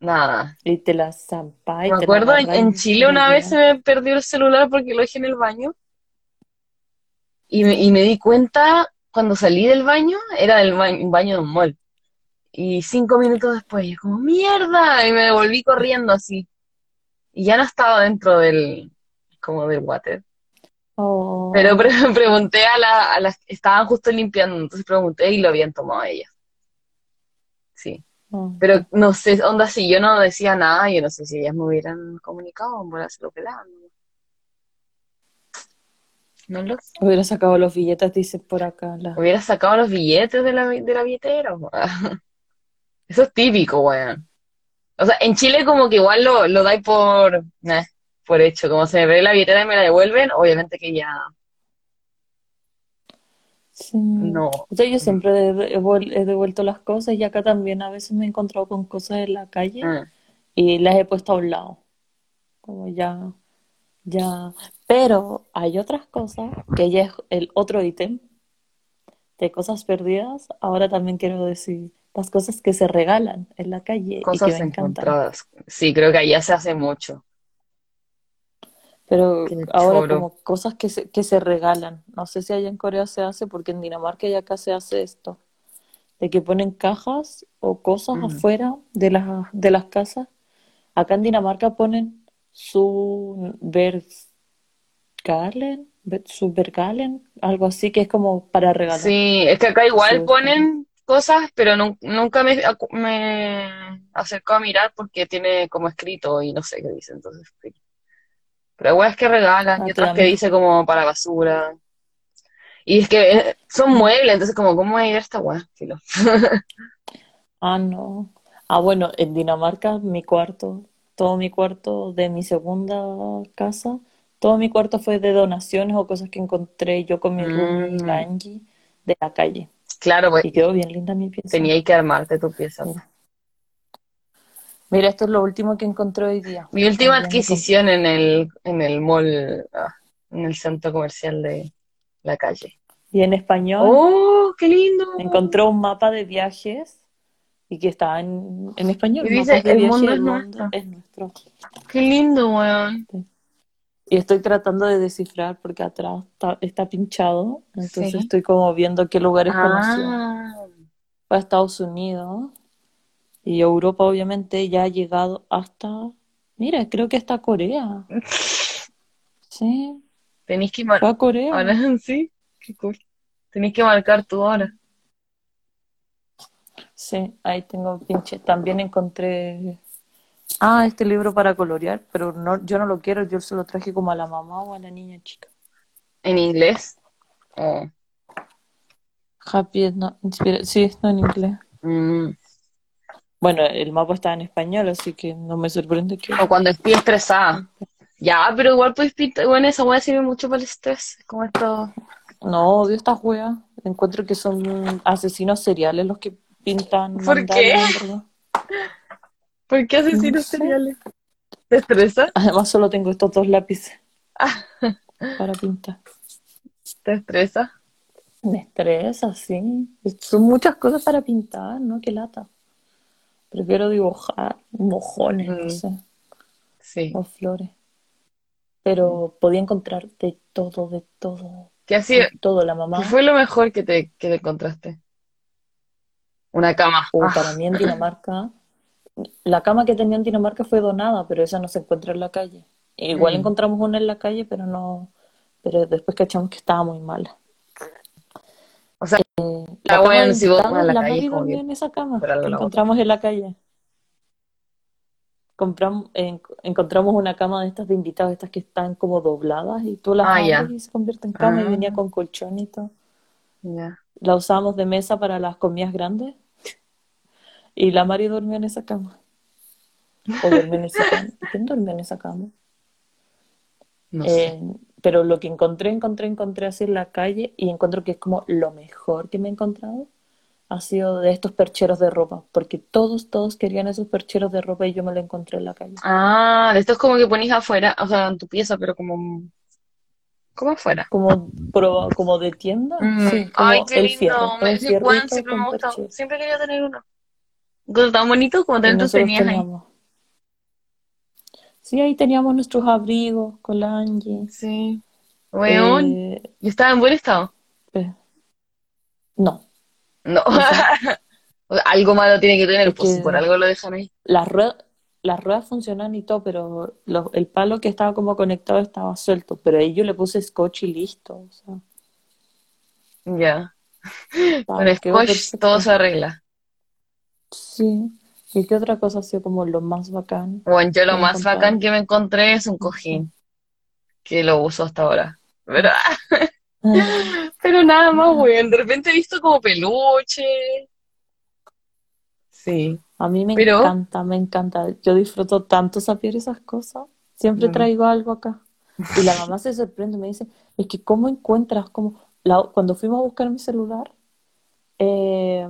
nada. Y te la zampáis, Me te la acuerdo en, en Chile una vez se me perdió el celular porque lo dejé en el baño y me, y me di cuenta cuando salí del baño, era del ba- baño de un mall. Y cinco minutos después, yo como, ¡mierda! Y me devolví corriendo así. Y ya no estaba dentro del, como del water. Pero Oh, pre- pregunté a la, a las que estaban justo limpiando, entonces pregunté y lo habían tomado ellas. Sí. oh. Pero no sé, onda, si yo no decía nada, yo no sé si ellas me hubieran comunicado, por hacer lo que dan. No lo sé. Hubiera sacado los billetes, dicen por acá. La... Hubiera sacado los billetes de la, de la billetera. weón. Eso es típico, weón. O sea, en Chile como que igual lo, lo dais por, nah, por hecho. Como se me ve la billetera y me la devuelven, obviamente que ya Sí. no. O sea, yo siempre he, he vuel- he devuelto las cosas y acá también a veces me he encontrado con cosas en la calle Mm. y las he puesto a un lado. Como ya, ya. Pero hay otras cosas que ya es el otro ítem de cosas perdidas. Ahora también quiero decir, las cosas que se regalan en la calle y que me encantan. encontradas. Sí, creo que allá se hace mucho. Pero Qué ahora choro. como cosas que se, que se regalan. No sé si allá en Corea se hace, porque en Dinamarca y acá se hace esto. De que ponen cajas o cosas Mm. afuera de las, de las casas. Acá en Dinamarca ponen su Bergalen, su Bergalen, algo así que es como para regalar. Sí, es que acá igual ponen cosas, pero nun- nunca me, me acercó a mirar porque tiene como escrito y no sé qué dice, entonces. Pero hay weas que regalan Ah, y otras que dice como para basura. Y es que eh, son muebles, entonces como, ¿cómo voy a ir a esta? Filo. Ah, no. Ah, bueno, en Dinamarca mi cuarto, todo mi cuarto de mi segunda casa, todo mi cuarto fue de donaciones o cosas que encontré yo con mi Mm. Angie, de la calle. Claro, pues Y quedó bien linda mi pieza. tenía que armarte tu pieza. Mira. Mira, esto es lo último que encontré hoy día. Mi última adquisición en el, en el mall, ah, en el centro comercial de la calle. Y en español ¡Oh, qué lindo! encontré un mapa de viajes y que estaba en, en español. Y dice, "El viaje, mundo es el mundo nuestro". es nuestro. ¡Qué lindo, weón! Y estoy tratando de descifrar porque atrás está, está pinchado. Entonces Sí. estoy como viendo qué lugares. Ah, Fue a Estados Unidos y Europa obviamente ya ha llegado hasta... Mira, creo que está Corea. Sí, tenéis que marcar. Corea. Ahora sí, qué cool. Tenéis que marcar tu hora. Sí, ahí tengo pinche. También encontré... Ah, este libro para colorear, pero no, yo no lo quiero, yo se lo traje como a la mamá o a la niña chica. ¿En inglés? Oh. Happy, no, inspira- sí, está en inglés. Mm. Bueno, el mapa está en español, así que no me sorprende que... O cuando estoy estresada. Ya, pero igual puedes pintar. Bueno, esa weá sirve mucho para el estrés. Como esto. No, odio estas weas. Encuentro que son asesinos seriales los que pintan ¿Por mandalas, qué? verdad. ¿Por qué asesinos No sé. seriales? ¿Te estresa? Además, solo tengo estos dos lápices Ah, para pintar. ¿te estresa? Me estresa, sí. Son muchas cosas para pintar, ¿no? Qué lata. Prefiero dibujar mojones, no Mm. sé, Sí. o flores. Pero podía encontrar de todo, de todo, ¿Qué, ha sido- de todo. La mamá, qué fue lo mejor que te, que te encontraste? Una cama. o Ah, para mí en Dinamarca, la cama que tenía en Dinamarca fue donada, pero esa no se encuentra en la calle. Igual Mm. encontramos una en la calle, pero no, pero después cachamos que estaba muy mala. o sea, La cama bueno, de si vos a la la calle, dormía en esa cama que la encontramos en la calle. Compramos, en- encontramos una cama de estas de invitados, estas que están como dobladas y tú las Ah, y se convierte en cama y Ah. venía con colchón y todo. La usábamos de mesa para las comidas grandes y la Mari durmió en esa cama. O durmió en esa cama. ¿Quién durmió en esa cama? No sé. Eh, pero lo que encontré, encontré, encontré así en la calle y encuentro que es como lo mejor que me he encontrado ha sido de estos percheros de ropa, porque todos, todos querían esos percheros de ropa y yo me lo encontré en la calle. Ah, de estos como que ponís afuera, o sea, en tu pieza, pero como, como afuera. Como, pro- como de tienda, Mm, sí, como Ay, qué el lindo. fierro, Me, el Juan, siempre me ha gustado. Siempre quería tener uno. Tan bonito como nosotros tenías ahí. Sí, ahí teníamos nuestros abrigos con la Angie. Sí. Weón, Eh, y estaba en buen estado. eh, no, No. o sea, algo malo tiene que tener, es pues si por algo lo dejan ahí. las ruedas, las ruedas funcionan y todo, pero lo- el palo que estaba como conectado estaba suelto. Pero ahí yo le puse scotch y listo. O sea, Ya. estaba- Con Scotch todo se arregla. Sí. ¿Y qué otra cosa ha sido como lo más bacán Bueno, yo lo más bacán que me encontré es un cojín, que lo uso hasta ahora. Pero, Ah, pero nada más, weón. De repente he visto como peluche. Sí. A mí me Pero, encanta, me encanta. Yo disfruto tanto saber esas cosas. Siempre mm, traigo algo acá. Y la mamá se sorprende, me dice, es que ¿cómo encuentras? Como la- cuando fuimos a buscar mi celular, eh,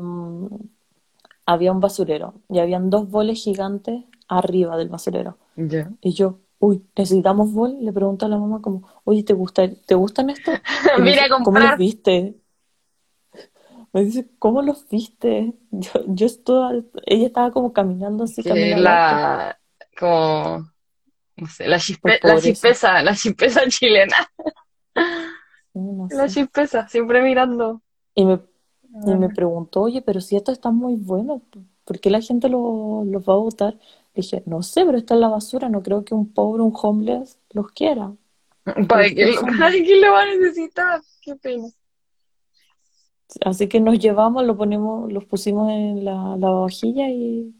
había un basurero y habían dos boles gigantes arriba del basurero. Y yo, uy, necesitamos bol. Le pregunto a la mamá como, oye, ¿te gusta, ¿te gustan estos? Y me dice, ¿cómo los viste? Me dice, ¿cómo los viste? Yo, yo estaba, ella estaba como caminando así, Que auto. la, como, no sé, la chispe, la chispeza, la chispeza chilena, no la chispeza, siempre mirando. Y me, y me preguntó, oye, pero si esto está muy bueno, ¿por qué la gente lo- los va a votar? Dije, no sé, pero está en la basura, no creo que un pobre, un homeless los quiera. ¿Para qué, lo- lo va a necesitar? Qué pena. Así que nos llevamos, lo ponemos, los pusimos en la, la vajilla y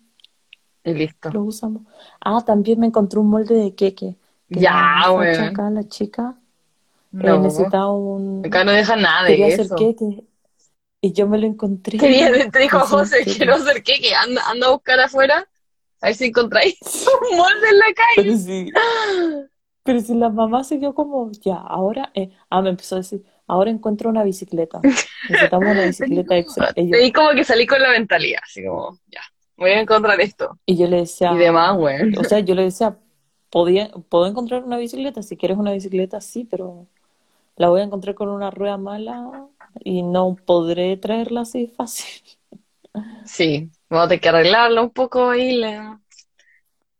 Y listo. los usamos. Ah, también me encontré un molde de queque. Que Ya, weón. acá, la chica, eh, No, necesitaba un... acá no deja nada de hacer eso. queque y yo me lo encontré. Quería, te dijo José, queque. quiero hacer queque, anda, anda a buscar afuera, a ver si encontráis un molde en la calle. Pero sí, pero si la mamá se quedó como, ya, ahora, eh, ah, me empezó a decir, ahora encuentro una bicicleta. Necesitamos una bicicleta extra. Y yo, como que salí con la mentalidad, así como, ya, voy a encontrar esto. y yo le decía, Y demás, güey. o sea, yo le decía, podía, ¿puedo encontrar una bicicleta? Si quieres una bicicleta, sí, pero la voy a encontrar con una rueda mala y no podré traerla así fácil. Sí, vamos a tener que arreglarlo un poco ahí, le,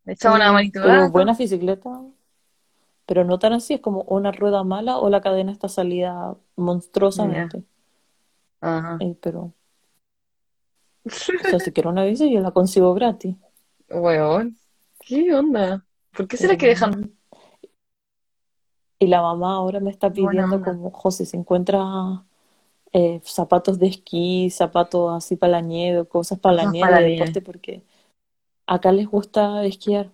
le echamos una manito gato. buena bicicleta, pero no tan así, es como una rueda mala o la cadena está salida monstruosamente. Ajá. Eh, pero, o sea, si quiero una bici, yo la consigo gratis. Weón, ¿qué onda? ¿Por qué será que dejan. Y la mamá ahora me está pidiendo como, José, si encuentra eh, zapatos de esquí, zapatos así para la nieve, cosas para la nieve, para la deporte, porque acá les gusta esquiar.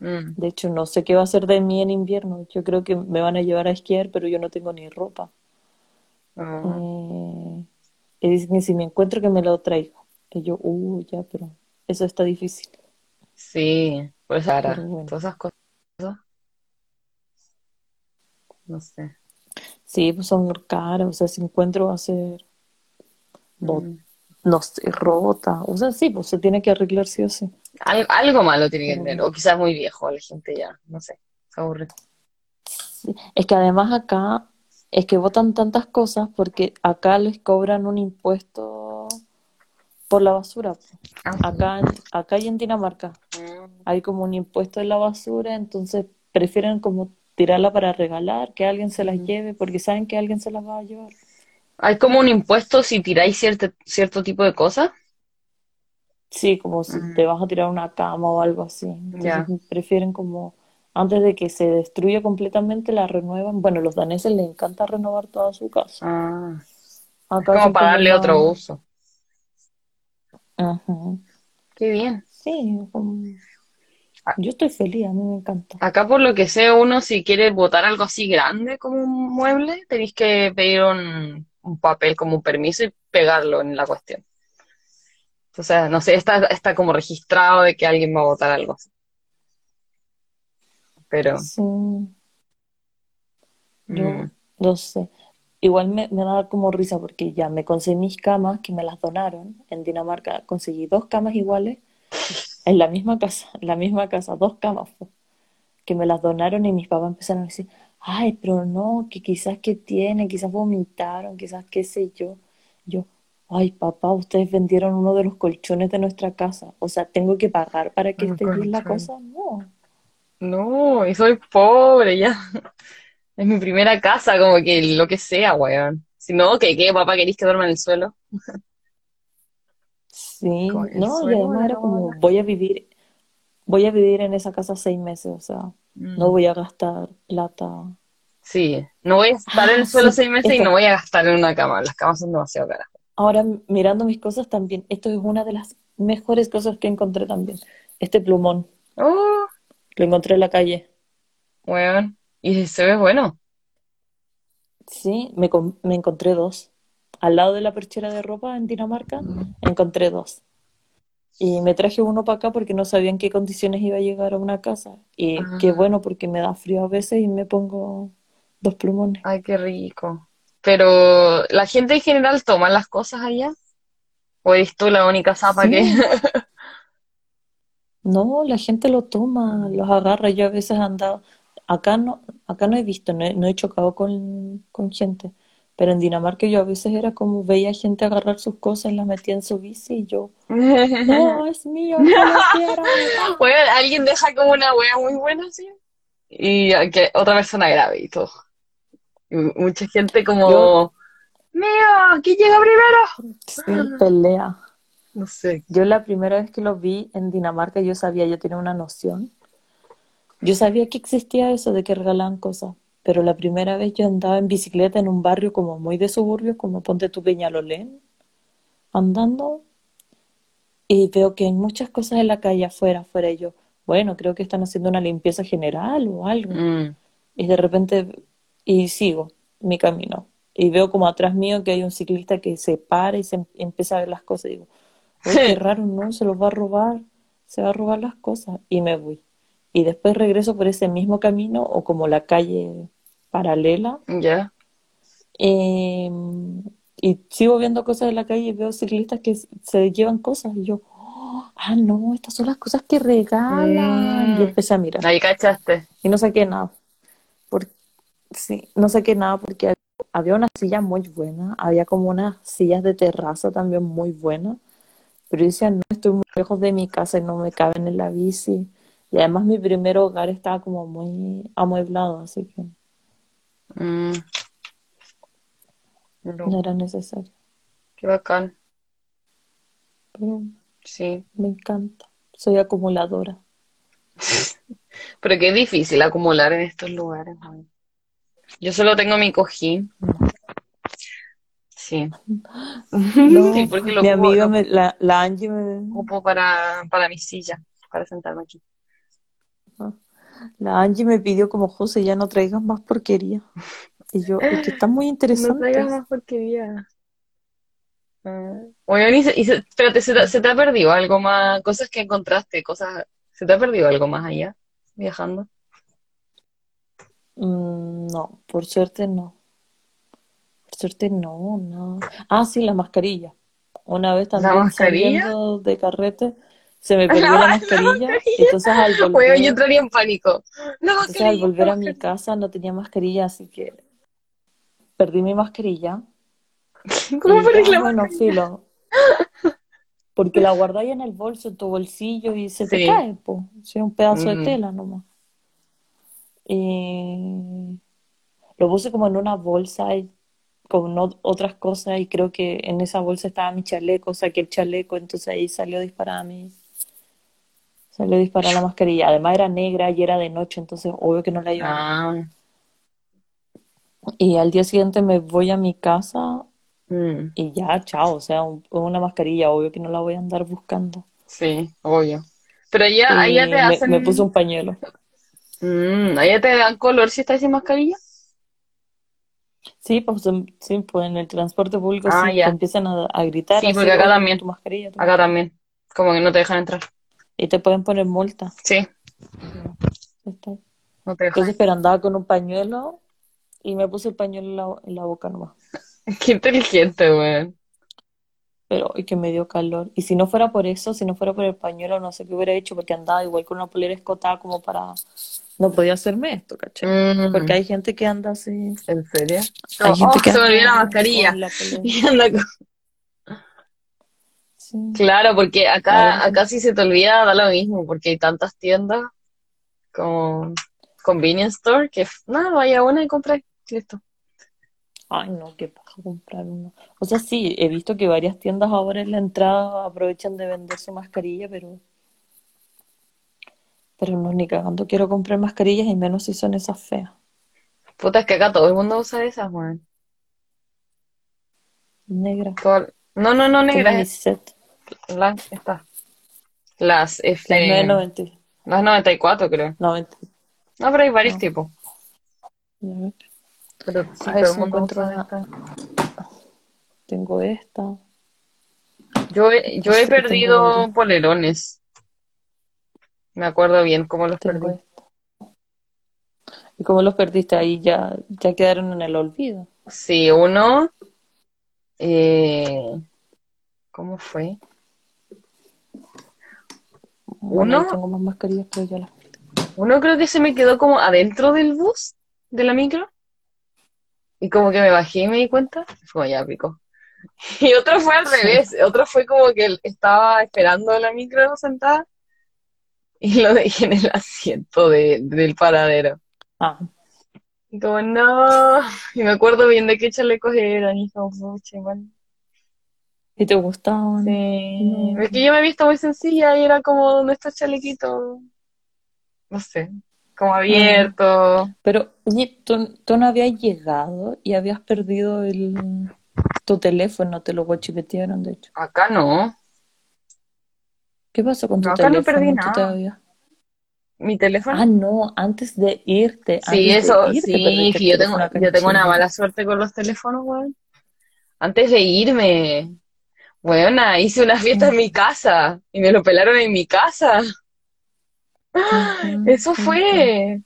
Mm, De hecho, no sé qué va a hacer de mí en invierno. Yo creo que me van a llevar a esquiar, pero yo no tengo ni ropa. ah, Eh, y dicen que si me encuentro que me lo traigo. Y yo, uh, ya, pero eso está difícil. sí, cara, Pero bueno. todas esas cosas, no sé. Sí, pues son caras. O sea, si encuentro va a ser, bot- Mm. no sé, rota. O sea, sí, pues se tiene que arreglar sí o sí. Al- algo malo tiene que tener, o quizás muy viejo, la gente ya, no sé, se aburre. Sí. Es que además acá es que votan tantas cosas porque acá les cobran un impuesto por la basura. Ah, Acá, acá y en Dinamarca mm, hay como un impuesto en la basura, entonces prefieren como tirarla para regalar, que alguien se las lleve, porque saben que alguien se las va a llevar. Hay como un impuesto si tiráis cierto, cierto tipo de cosas. Sí, como si Mm, te vas a tirar una cama o algo así. Entonces prefieren como, antes de que se destruya completamente, la renuevan. Bueno, los daneses les encanta renovar toda su casa. Ah, es como para darle otro uso. Ajá. Qué bien. Sí, como- yo estoy feliz, a mí me encanta. Acá por lo que sé, uno si quiere botar algo así grande como un mueble, tenéis que pedir un, un papel como un permiso y pegarlo en la cuestión. O sea, no sé, está, está como registrado de que alguien va a botar algo así. Pero, Sí, yo mm, no sé. Igual me, me da como risa porque ya me conseguí mis camas que me las donaron. En Dinamarca conseguí dos camas iguales en la misma casa, en la misma casa, dos camas po, que me las donaron y mis papás empezaron a decir, ay, pero no, que quizás que tienen, quizás vomitaron, quizás qué sé yo. Yo, ay, papá, ustedes vendieron uno de los colchones de nuestra casa. O sea, ¿tengo que pagar para que esté bien la cosa? No. No, y soy pobre ya. Es mi primera casa, como que lo que sea, weón. Si no, ¿qué, qué, papá, queréis que duerma en el suelo? Sí, el no, y suelo además de era como, voy a vivir, voy a vivir en esa casa seis meses, o sea, no Mm, voy a gastar plata. Sí, no voy a estar en Ah, el suelo sí, seis meses y no voy a gastar en una cama. Las camas son demasiado caras. ahora mirando mis cosas también, esto es una de las mejores cosas que encontré también. Este plumón, Oh, lo encontré en la calle. weón. Y se ve bueno. Sí, me, me encontré dos. Al lado de la perchera de ropa en Dinamarca, encontré dos. Y me traje uno para acá porque no sabía en qué condiciones iba a llegar a una casa. Y qué Ah, bueno porque me da frío a veces y me pongo dos plumones. ay, qué rico. Pero, ¿la gente en general toma las cosas allá? ¿O eres tú la única zapa que...? No, la gente lo toma, los agarra. Yo a veces he andado, acá no, acá no he visto, no he, no he chocado con, con gente, Pero en Dinamarca yo a veces era como veía gente agarrar sus cosas y las metía en su bici y yo, no, es mío, no lo quiero. Bueno, alguien deja como una wea muy buena así. Y que otra persona grabe y todo. Y mucha gente como, Yo- mío, ¿quién llega primero? Sí, pelea. No sé. Yo la primera vez que lo vi en Dinamarca, yo sabía, yo tenía una noción. Yo sabía que existía eso de que regalaban cosas, pero la primera vez yo andaba en bicicleta en un barrio como muy de suburbios, como ponte tu Peñalolén, andando, y veo que hay muchas cosas en la calle afuera, afuera, y yo, bueno, creo que están haciendo una limpieza general o algo. Mm. Y de repente, y sigo mi camino. Y veo como atrás mío que hay un ciclista que se para y se em- empieza a ver las cosas. Y digo, "Uy, qué raro, ¿no? Se los va a robar, se va a robar las cosas. Y me voy. Y después regreso por ese mismo camino o como la calle paralela. Ya. eh, y sigo viendo cosas en la calle y veo ciclistas que se llevan cosas. Y yo, "Oh, ah, no, estas son las cosas que regalan. Y Mm. empecé a mirar. Ahí cachaste. Y no saqué nada. Por- sí, no saqué nada porque hab- había una silla muy buena, había como unas sillas de terraza también muy buenas, pero yo decía, no, estoy muy lejos de mi casa y no me caben en la bici. Y además mi primer hogar estaba como muy amueblado, así que Mm. no No, era necesario. qué bacán. Pero Sí. me encanta. Soy acumuladora. Pero qué difícil acumular en estos lugares. Yo solo tengo mi cojín. Sí. No, Sí, porque lo mi ocupo, amiga, me- la, la Angie me, ocupo para, para mi silla, para sentarme aquí. La Angie me pidió como, José, ya no traigas más porquería. Y yo, es que están muy No traigas más porquería. Ah. Oye, y se- y se- espérate, ¿se te, se te ha perdido algo más? Cosas que encontraste, cosas. ¿Se te ha perdido algo más allá, viajando? Mm, no, por suerte no. Por suerte no, no. Ah, sí, la mascarilla. Una vez ¿La también mascarilla? saliendo de carrete, se me perdió la mascarilla. Entonces al Oye, yo volver, entraría en pánico. No, entonces al volver a mi casa no tenía mascarilla, así que perdí mi mascarilla. ¿Cómo perdí la bueno, mascarilla? filo. Porque la guardáis en el bolso, en tu bolsillo y se te cae, pues. Es un pedazo de Mm. tela nomás. Y lo puse como en una bolsa y con o- otras cosas y creo que en esa bolsa estaba mi chaleco, saqué el chaleco, entonces ahí salió disparada mi, salió disparada la mascarilla. Además era negra y era de noche, entonces obvio que no la iba a ver. Ah, Y al día siguiente me voy a mi casa mm, y ya, chao, o sea, un- una mascarilla, obvio que no la voy a andar buscando. sí, obvio. Pero allá, allá te me, hacen. me puse un pañuelo. Mm, allá te dan color si estás sin mascarilla. Sí, pues, em, sí, pues en el transporte público Ah, sí, te empiezan a, a gritar Sí, así, porque acá "Oye, también. tu mascarilla, tu Acá también. Como que no te dejan entrar. Y te pueden poner multa. Sí, no te. Entonces, pero andaba con un pañuelo y me puse el pañuelo en la, en la boca nomás. Qué inteligente, weón. Pero y que me dio calor. Y si no fuera por eso, si no fuera por el pañuelo, no sé qué hubiera hecho, porque andaba igual con una polera escotada como para... No podía hacerme esto, ¿cachai? Mm, Porque hay gente que anda así... ¿En serio? Hay Oh, que se me olvidó la mascarilla. la. Y anda con- Sí. Claro, porque acá, acá si se te olvida da lo mismo, porque hay tantas tiendas como convenience store que nada, vaya a una y compra listo. Ay, no, qué paja comprar uno. O sea, sí, he visto que varias tiendas ahora en la entrada aprovechan de vender su mascarilla, pero... Pero no, ni cagando quiero comprar mascarillas y menos si son esas feas. Puta, es que acá todo el mundo usa esas, weón. Negras. Todo- No, no, no, negras, set. Las, estas. Las F, Las 990. las 94 creo. 90. No, pero hay varios No. tipos. Pero sí, A todo el mundo. Tengo esta. Yo he, yo he tengo perdido ahora. polerones. Me acuerdo bien cómo los Tengo perdí. esta. ¿Y cómo los perdiste ahí? Ya, ya quedaron en el olvido. Sí, uno. eh, ¿cómo fue? Bueno, ¿Uno? tengo más mascarillas, pero ya las perdí. Uno creo que se me quedó como adentro del bus, de la micro. Y como que me bajé y me di cuenta, fue como ya pico. Y otro fue al revés, otro fue como que estaba esperando la micro sentada y lo dejé en el asiento de, del paradero. Ah, Y como no, y me acuerdo bien de qué chalecos eran, y como, pucha, igual. ¿Y te gustaban? Sí. No. Es que yo me he visto muy sencilla y era como de estos chalequitos, no sé, como abierto. Pero, oye, ¿tú, tú no habías llegado y habías perdido el, tu teléfono, te lo guachipetearon, de hecho. Acá no, ¿Qué pasó con tu No, acá no teléfono? perdí ¿Tú nada. todavía? mi teléfono. Ah, no, antes de irte. Sí, eso, irte sí, que yo tengo, teléfono yo tengo una mala suerte con los teléfonos, weón. Antes de irme, weona, hice una fiesta en mi casa y me lo pelaron en mi casa. Eso fue.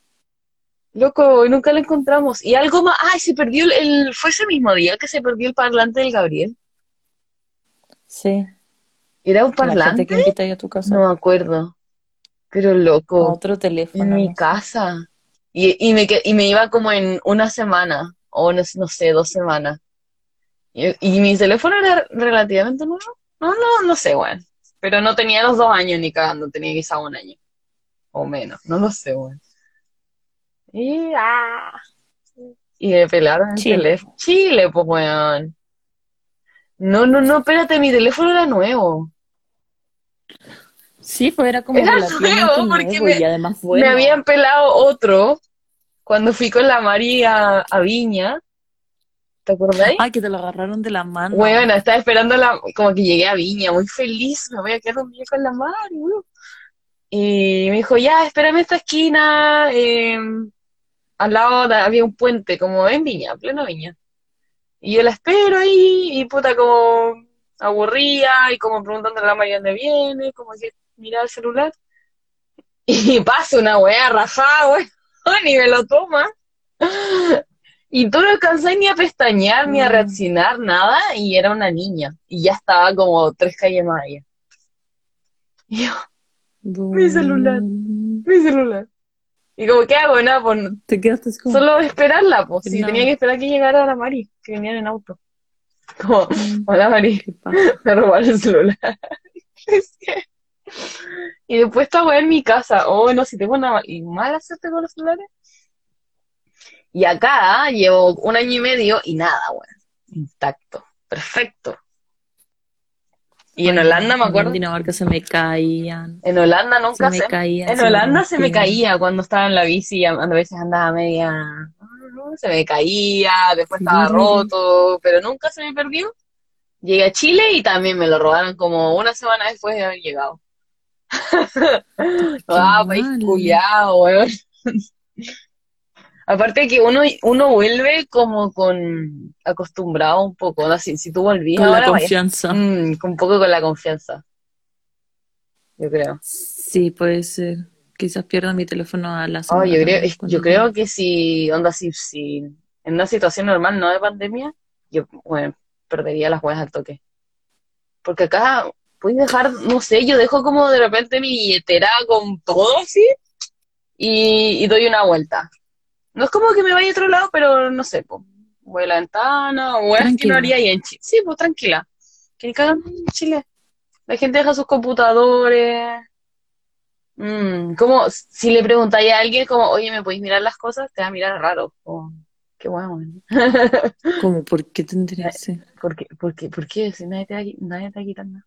Loco, nunca lo encontramos. Y algo más, ay, se perdió el, el- fue ese mismo día que se perdió el parlante del Gabriel. Sí, ¿Era un parlante? que a tu casa. No me acuerdo. Pero loco, Otro teléfono. en mi casa. Y, y me, y me iba como en una semana, o no, no sé, dos semanas. Y, y mi teléfono era relativamente nuevo. No, no, no sé, weón. Pero no tenía los dos años ni cagando, tenía quizá un año. O menos, no lo sé, weón. Y, ah, y me pelaron el Chile. teléfono. Chile, pues, weón. No, no, no, espérate, mi teléfono era nuevo. Sí, pues era como Era nuevo, porque nuevo me- y además bueno. Me habían pelado otro cuando fui con la Mari a, a Viña. ¿Te acordáis? Ay, que te lo agarraron de la mano. Bueno, estaba esperando la, como que llegué a Viña, muy feliz, me voy a quedar un día con la Mari. Y me dijo, ya, espérame esta esquina, eh, al lado de- había un puente, como en Viña, pleno Viña. Y yo la espero ahí, y puta, como aburría, y como preguntándole a la Mari dónde viene, como que mira el celular. Y pasa una weá rajada, weón, y me lo toma. Y tú no alcanzás ni a pestañear, ni a Mm. reaccionar, nada, y era una niña. Y ya estaba como tres calles más allá. Y yo, Mi celular. Mi celular. Y como, ¿qué hago? Nada, pues Te quedaste como. solo esperarla, pues. Sí, No. tenía que esperar que llegara la Mari, que venía en auto. Como, Mm, hola Mari, me robaron el celular. Es que- Y después esta weá en mi casa. Oh, no, si tengo una y mala suerte con los celulares. Y acá ah, llevo un año y medio y nada, weón. Intacto. Perfecto. Y en Holanda me acuerdo. En Dinamarca se me caían. En Holanda Se nunca me sé. caían. En se me Holanda se me caía cuando estaba en la bici, a a veces andaba media, se me caía, después estaba Sí. roto, pero nunca se me perdió. Llegué a Chile y también me lo robaron como una semana después de haber llegado. Ah, país mal. culiao, weón. Aparte que uno, uno vuelve como con acostumbrado un poco, ¿no? Si, si tú volvías Con la ahora, confianza. Mm, un poco con la confianza. Yo creo. Sí, puede ser. Quizás pierda mi teléfono a la Oh, semana. yo creo, es- yo creo que si, onda, si, si en una situación normal, no de pandemia, yo, bueno, perdería las huellas al toque. Porque acá puedes dejar, no sé, yo dejo como de repente mi billetera con todo así y, y doy una vuelta. No es como que me vaya a otro lado, pero no sé, pues, voy a la ventana, o es que no haría ahí en Chile. Sí, pues tranquila. Que ni cagan en Chile. La gente deja sus computadores. Mm, como si le preguntáis a alguien como, oye, ¿me podéis mirar las cosas? Te va a mirar raro. Como, qué bueno. ¿Cómo? ¿Por qué tendría que ser? ¿Por qué? ¿Por qué? ¿Por qué? Si nadie te va, nadie te va a quitar nada.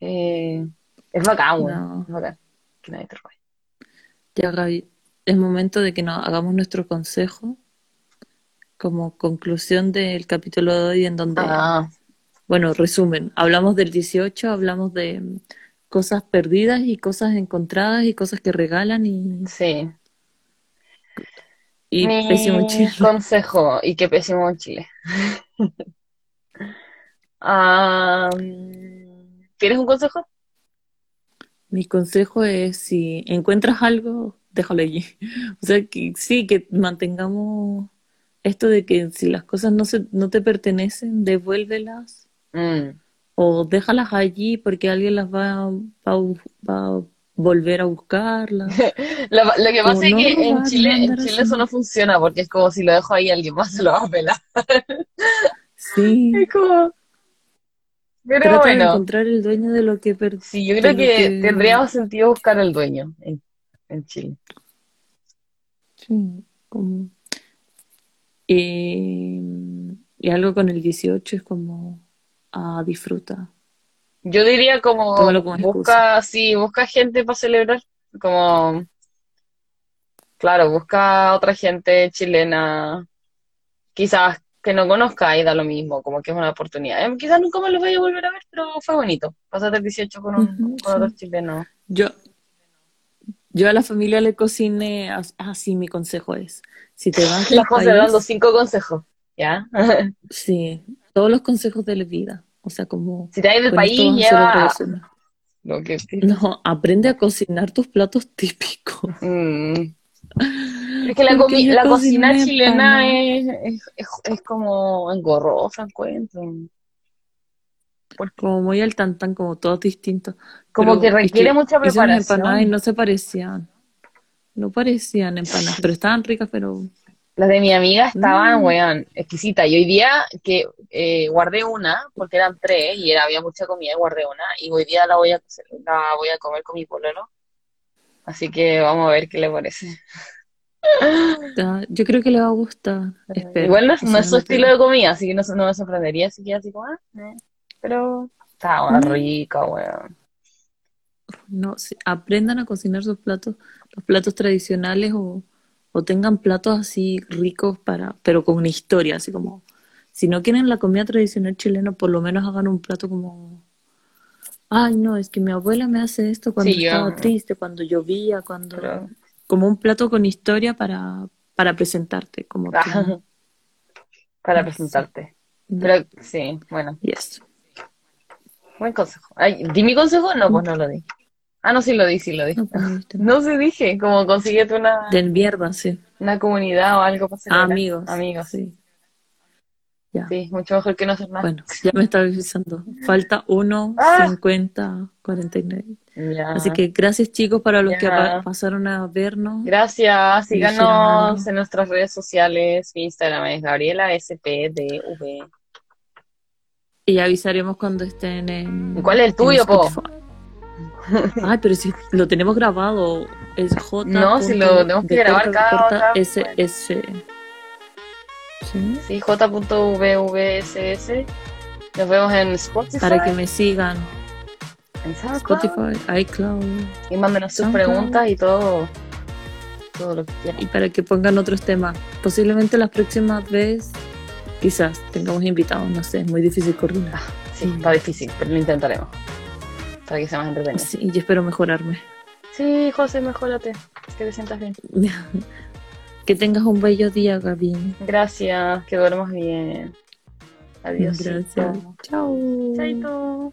Eh, es bacán. No. Es bacán. Que nadie te robe. Ya, Gaby, es momento de que nos hagamos nuestro consejo como conclusión del capítulo de hoy en donde, Ah, bueno, resumen, hablamos del 18, hablamos de mm, cosas perdidas y cosas encontradas y cosas que regalan y, sí. y Mi pésimo chile. consejo, y qué pésimo Chile. ¿tienes un consejo? Mi consejo es si encuentras algo, déjalo allí. O sea, que sí, que mantengamos esto de que si las cosas no se, no te pertenecen, devuélvelas Mm, o déjalas allí porque alguien las va, va, a bu- va a volver a buscarla. Lo, lo que pasa es no que en Chile, en Chile eso no funciona porque es como si lo dejo ahí alguien más se lo va a pelar. Sí. Es como... Pero Trata de bueno, encontrar el dueño de lo que sí, yo creo que tendría más sentido buscar el dueño en, en Chile. Sí, como... Y, y algo con el 18 es como... Ah, disfruta. Yo diría como busca, sí, busca gente para celebrar, como, claro, busca otra gente chilena, quizás que no conozca y da lo mismo, como que es una oportunidad. Eh, quizás nunca me lo vaya a volver a ver, pero fue bonito. Pasarte el 18 con, un, con otros chilenos. Yo, yo a la familia le cociné... Ah, sí, mi consejo es... Si te vas dando país... cinco consejos, ¿ya? Sí, todos los consejos de la vida. O sea, como... Si te vas del país, lleva persona. lo que... No, aprende a cocinar tus platos típicos. Mm. Es que la, la cocina chilena es, es, es, es como engorrosa, encuentro. Como muy al tantán, como todos distintos. Como Pero que es requiere mucha unas empanadas y preparación. no se parecían. No parecían empanadas, pero estaban ricas, pero... Las de mi amiga estaban, Mm. weón, exquisitas. Y hoy día que eh, guardé una, porque eran tres y era, había mucha comida, y guardé una. Y hoy día la voy a, la voy a comer con mi pololo. Así que vamos a ver qué le parece. Yo creo que le va a gustar. Espero. Igual no, es- no su estilo de comida, así que no, no me sorprendería si queda así como, ah, eh. Pero estaba Mm. rica, weón. No, sí, aprendan a cocinar sus platos, los platos tradicionales o, o tengan platos así ricos para, pero con una historia, así como, si no quieren la comida tradicional chilena, por lo menos hagan un plato como, ay no, es que mi abuela me hace esto cuando Sí, yo- estaba triste, cuando llovía, cuando, Pero- como un plato con historia para, para presentarte, como que, Ah, para Sí. presentarte. Pero sí, bueno, y eso. Buen consejo. Ay, ¿di mi consejo? No, pues no lo di. Ah, no, sí lo di, sí lo di. No, pues, no se dije, como consíguete una, De mierda, sí. una comunidad o algo para celebrar. amigos. Amigos, sí. sí. Mucho mejor que no hacer nada. Bueno, ya me estaba avisando. Falta 1, Ah. 50, 49. Ya. Así que gracias chicos para los que Ya. pasaron a vernos. Gracias, síganos en nuestras redes sociales. Mi Instagram es Gabriela SPDV. Y avisaremos cuando estén en. ¿Y cuál es el tuyo, po? Ay, pero si lo tenemos grabado. Es J. No, si lo tenemos que grabar cada otra- SS. ¿Sí? Sí, J.VVSS. Nos vemos en Spotify. Para que me sigan. en Spotify, iCloud. Y mándenos sus preguntas y todo. Todo lo que quieran. Y para que pongan otros temas. Posiblemente las próximas veces, quizás tengamos invitados. No sé, es muy difícil coordinar. Sí, está difícil, pero lo intentaremos. Para que sea más entretenido. Sí, y espero mejorarme. Sí, José, mejórate. Que te sientas bien. Que tengas un bello día, Gaby. Gracias, que duermas bien. Adiós. Gracias. Chao. Chaito.